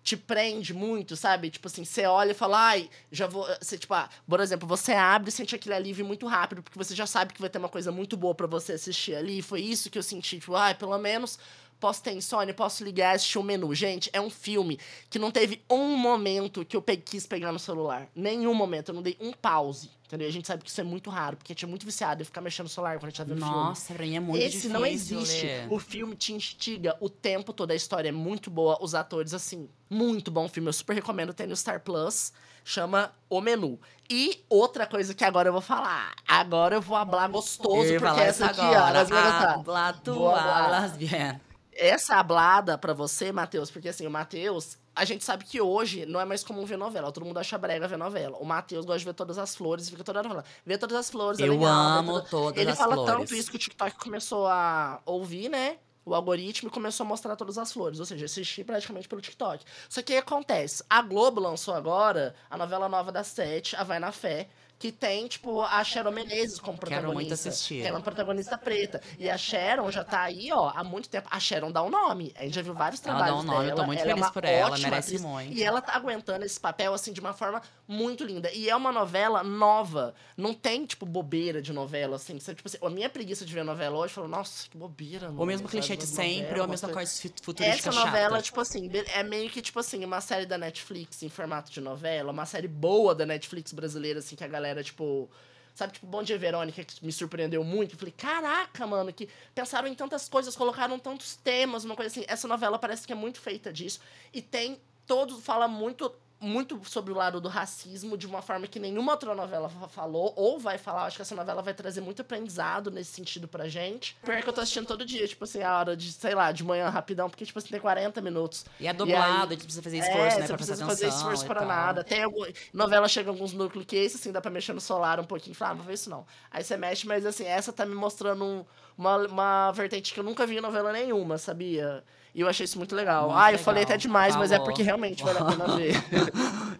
te prende muito, sabe? Tipo assim, você olha e fala, ai, já vou. Você, tipo, ah, por exemplo, você abre e sente aquele alívio muito rápido, porque você já sabe que vai ter uma coisa muito boa pra você assistir ali. Foi isso que eu senti, tipo, ai, pelo menos posso ter insônia, posso ligar e assistir o menu. Gente, é um filme que não teve um momento que eu pe- quis pegar no celular. Nenhum momento, eu não dei um pause. Entendeu? A gente sabe que isso é muito raro, porque a gente é muito viciado em ficar mexendo no celular quando a gente tá vendo filme. Nossa, pra mim é muito Esse difícil. não existe. Lê. O filme te instiga o tempo todo. A história é muito boa. Os atores, assim, muito bom filme. Eu super recomendo. Tem no Star Plus. Chama O Menu. E outra coisa que agora eu vou falar. Agora eu vou hablar gostoso, porque essa isso aqui, ó, agora. elas vão gostar. Tu, hablar. hablas bien. Essa hablada pra você, Matheus, porque assim, o Matheus, a gente sabe que hoje não é mais comum ver novela. Todo mundo acha brega ver novela. O Matheus gosta de ver todas as flores e fica toda hora falando. Vê todas as flores, é Eu legal, vê amo toda- todas Ele as fala flores. tanto isso que o TikTok começou a ouvir, né? O algoritmo começou a mostrar todas as flores. Ou seja, assistir praticamente pelo TikTok. Só que o que acontece? A Globo lançou agora a novela nova das sete, A Vai na Fé. Que tem, tipo, a Sharon Menezes como Quero protagonista. muito assistir. Que é uma protagonista preta. E a Sharon já tá aí, ó, há muito tempo. A Sharon dá um nome. A gente já viu vários Ela dá trabalhos um nome, eu dela. tô muito ela é feliz uma por ela, merece atriz. muito. E ela tá aguentando esse papel, assim, de uma forma muito linda. E é uma novela nova. Não tem, tipo, bobeira de novela, assim. Você, tipo assim, a minha preguiça de ver novela hoje, falou, nossa, que bobeira, mano. O mesmo sabe? clichê de sempre, novela, ou a mesma coisa- coisa fu- futurística essa novela, chata. tipo assim, é meio que, tipo assim, uma série da Netflix em formato de novela, uma série boa da Netflix brasileira, assim, que a galera, tipo. Sabe, tipo, Bom Dia Verônica, que me surpreendeu muito. Eu falei, caraca, mano, que pensaram em tantas coisas, colocaram tantos temas, uma coisa assim. Essa novela parece que é muito feita disso. E tem todos, fala muito muito sobre o lado do racismo de uma forma que nenhuma outra novela fa- falou ou vai falar. Acho que essa novela vai trazer muito aprendizado nesse sentido pra gente. Pior que eu tô assistindo todo dia, tipo assim, a hora de, sei lá, de manhã rapidão, porque, tipo assim, tem 40 minutos. E é aí- dublado, a gente precisa fazer esforço, é, né, você pra precisa fazer esforço para tal. nada. Tem algum... Novela chega em alguns núcleos que esse, assim, dá pra mexer no solar um pouquinho. Fala, ah, não vou ver isso não. Aí você mexe, mas assim, essa tá me mostrando um- uma, uma vertente que eu nunca vi em novela nenhuma, sabia? E eu achei isso muito legal. Muito ah, eu legal. falei até demais, mas é Falou. porque realmente vale a pena ver.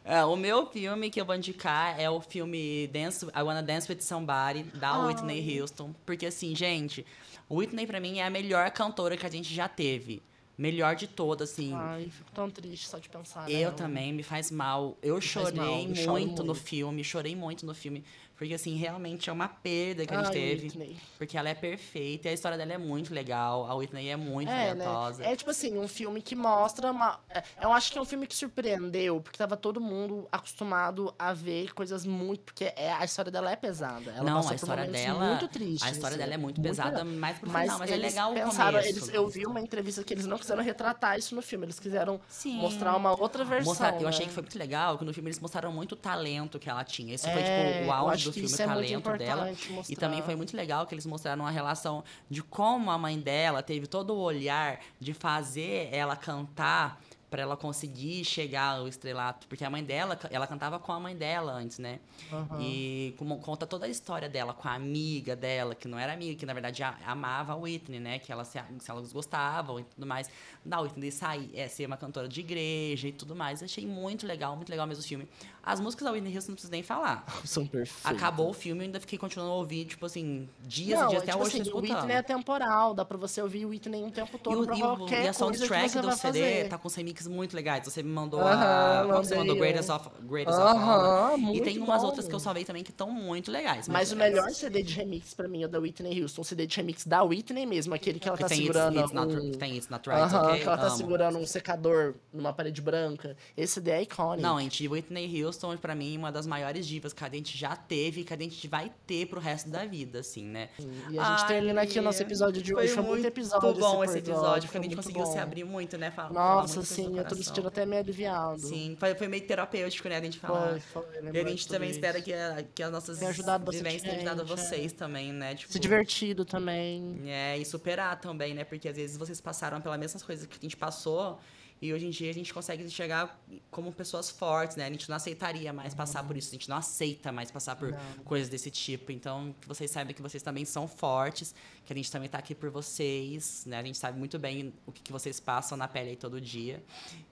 É, o meu filme que eu vou indicar é o filme Dance, I Wanna Dance With Somebody, da Ai. Whitney Houston. Porque assim, gente, Whitney pra mim é a melhor cantora que a gente já teve. melhor de todas, assim. Ai, fico tão triste só de pensar. Eu né? também, me faz mal. Eu faz chorei mal, eu muito no filme, chorei muito no filme. Porque, assim, realmente é uma perda que a gente Ai, teve. Whitney. Porque ela é perfeita e a história dela é muito legal. A Whitney é muito É, né? talentosa. É tipo assim, um filme que mostra uma. é, Eu acho que é um filme que surpreendeu, porque tava todo mundo acostumado a ver coisas muito. Porque é, a história dela é pesada. Ela Não, a história dela. muito tristes. a história dela é muito, pesada. mais pro Mas, final, mas é legal o pensaram, começo. eles, eu vi uma entrevista que eles não quiseram retratar isso no filme, eles quiseram Sim. mostrar uma outra versão. Mostrar- eu né? achei que foi muito legal que no filme eles mostraram muito o talento que ela tinha. Isso foi, É, tipo, o eu auge do filme, isso o é talento dela. importante E mostrar. também foi muito legal que eles mostraram uma relação de como a mãe dela teve todo o olhar de fazer ela cantar pra ela conseguir chegar ao estrelato. Porque a mãe dela, ela cantava com a mãe dela antes, né? Aham. E como conta toda a história dela com a amiga dela, que não era amiga, que na verdade a- amava a Whitney, né? Que ela se, se elas gostavam e tudo mais. Da Whitney sair, é, ser uma cantora de igreja e tudo mais. Achei muito legal, muito legal mesmo o filme. As músicas da Whitney Houston não preciso nem falar. São perfeitos. Acabou o filme e ainda fiquei continuando a ouvir, tipo assim, dias Não, e dias é até tipo hoje assim, tô o escutando. Whitney é temporal, dá pra você ouvir o Whitney um tempo E, todo o, pra e, o- qualquer e a que soundtrack do CD fazer. tá com remixes muito legais. Você me mandou Aham, a. Qual que você mandou? Greatest of, Greatest of All. Aham, E muito tem umas bom. outras que eu salvei também que estão muito legais. muito Mas o melhor CD de remix pra mim é o da Whitney Houston, o CD de remix da Whitney mesmo, aquele que ela Que tá tem segurando it's, it's not, um... que tem It's Not Right, Aham, que ela tá Amo. segurando um secador numa parede branca. Esse CD é icônico. Não, gente, Whitney Houston, pra mim, uma das maiores divas que a gente já teve e que a gente vai ter pro resto da vida, assim, né? E a gente Ai, termina aqui o nosso episódio de hoje. Foi muito episódio bom esse episódio, porque foi a gente conseguiu se bom. abrir muito, né? Falar, falar Nossa, coisa sim, eu tô me sentindo até meio aliviado. Sim, foi, foi meio terapêutico, né? A gente falar. Foi, foi. E a gente também isso. espera que, a- que as nossas vivências tenham ajudado gente, é. vocês também, né? Tipo, Se divertido também. É, e superar também, né? Porque às vezes vocês passaram pelas mesmas coisas que a gente passou e hoje em dia a gente consegue chegar como pessoas fortes, né? A gente não aceitaria mais passar por isso, a gente não aceita mais passar por Não. coisas desse tipo. Então, que vocês saibam que vocês também são fortes, que a gente também tá aqui por vocês, né? A gente sabe muito bem o que, que vocês passam na pele aí todo dia.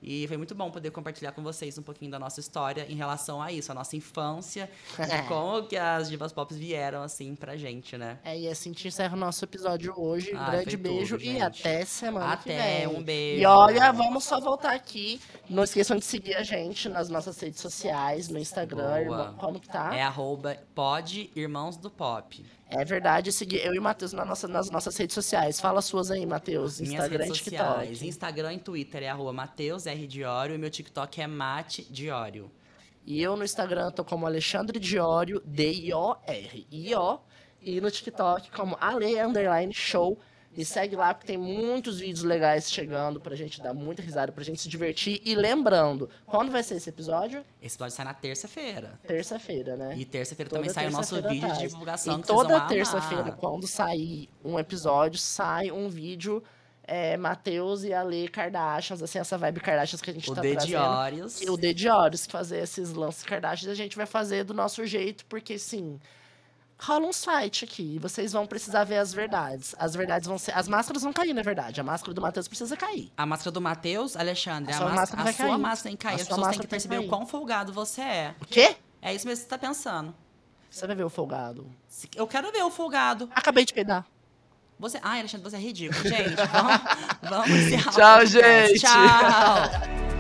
E foi muito bom poder compartilhar com vocês um pouquinho da nossa história em relação a isso, a nossa infância, de como que as divas pop vieram, assim, pra gente, né? É, e assim a gente encerra o nosso episódio hoje. Um Ai, grande beijo tudo, e até semana que Até, vem. um beijo. E olha, vamos só voltar aqui. Não esqueçam de seguir a gente nas nossas redes sociais, no Instagram. Irmão- como que tá? É arroba pod Irmãos do Pop. É verdade, seguir eu e o Matheus na nossa, nas nossas redes sociais. Fala as suas aí, Matheus. Minhas Instagram e redes TikTok. sociais. Instagram e Twitter é arroba Mateus R. Diório e meu TikTok é Mate Diório. E eu no Instagram tô como Alexandre Diório, D-I-O-R. I-O. E no TikTok como Ale Underline Show. Me segue lá porque tem muitos vídeos legais chegando pra gente dar muita risada, pra gente se divertir. E lembrando, quando vai ser esse episódio? Esse episódio sai na terça-feira. Terça-feira, né? E terça-feira também sai o nosso vídeo de divulgação E que toda terça-feira, quando sair um episódio, sai um vídeo é, Matheus e Ale Kardashians, assim, essa vibe Kardashians que a gente O tá D. trazendo. Diórios. E o de Horus, fazer esses lances Kardashians, a gente vai fazer do nosso jeito, porque sim, rola um site aqui, e vocês vão precisar ver as verdades. As verdades vão ser. As máscaras vão cair, na verdade. A máscara do Matheus precisa cair. A máscara do Matheus, Alexandre, A a, sua máscara, máscara a vai sua cair. máscara tem que cair. A As sua pessoas têm máscara que tem que perceber o cair. quão folgado você é. O quê? É isso mesmo que você tá pensando. Você vai ver o folgado. Eu quero ver o folgado. Acabei de peidar. Você... Ai, Alexandre, você é ridículo. Gente, vamos, vamos encerrar Tchau, gente. Tchau.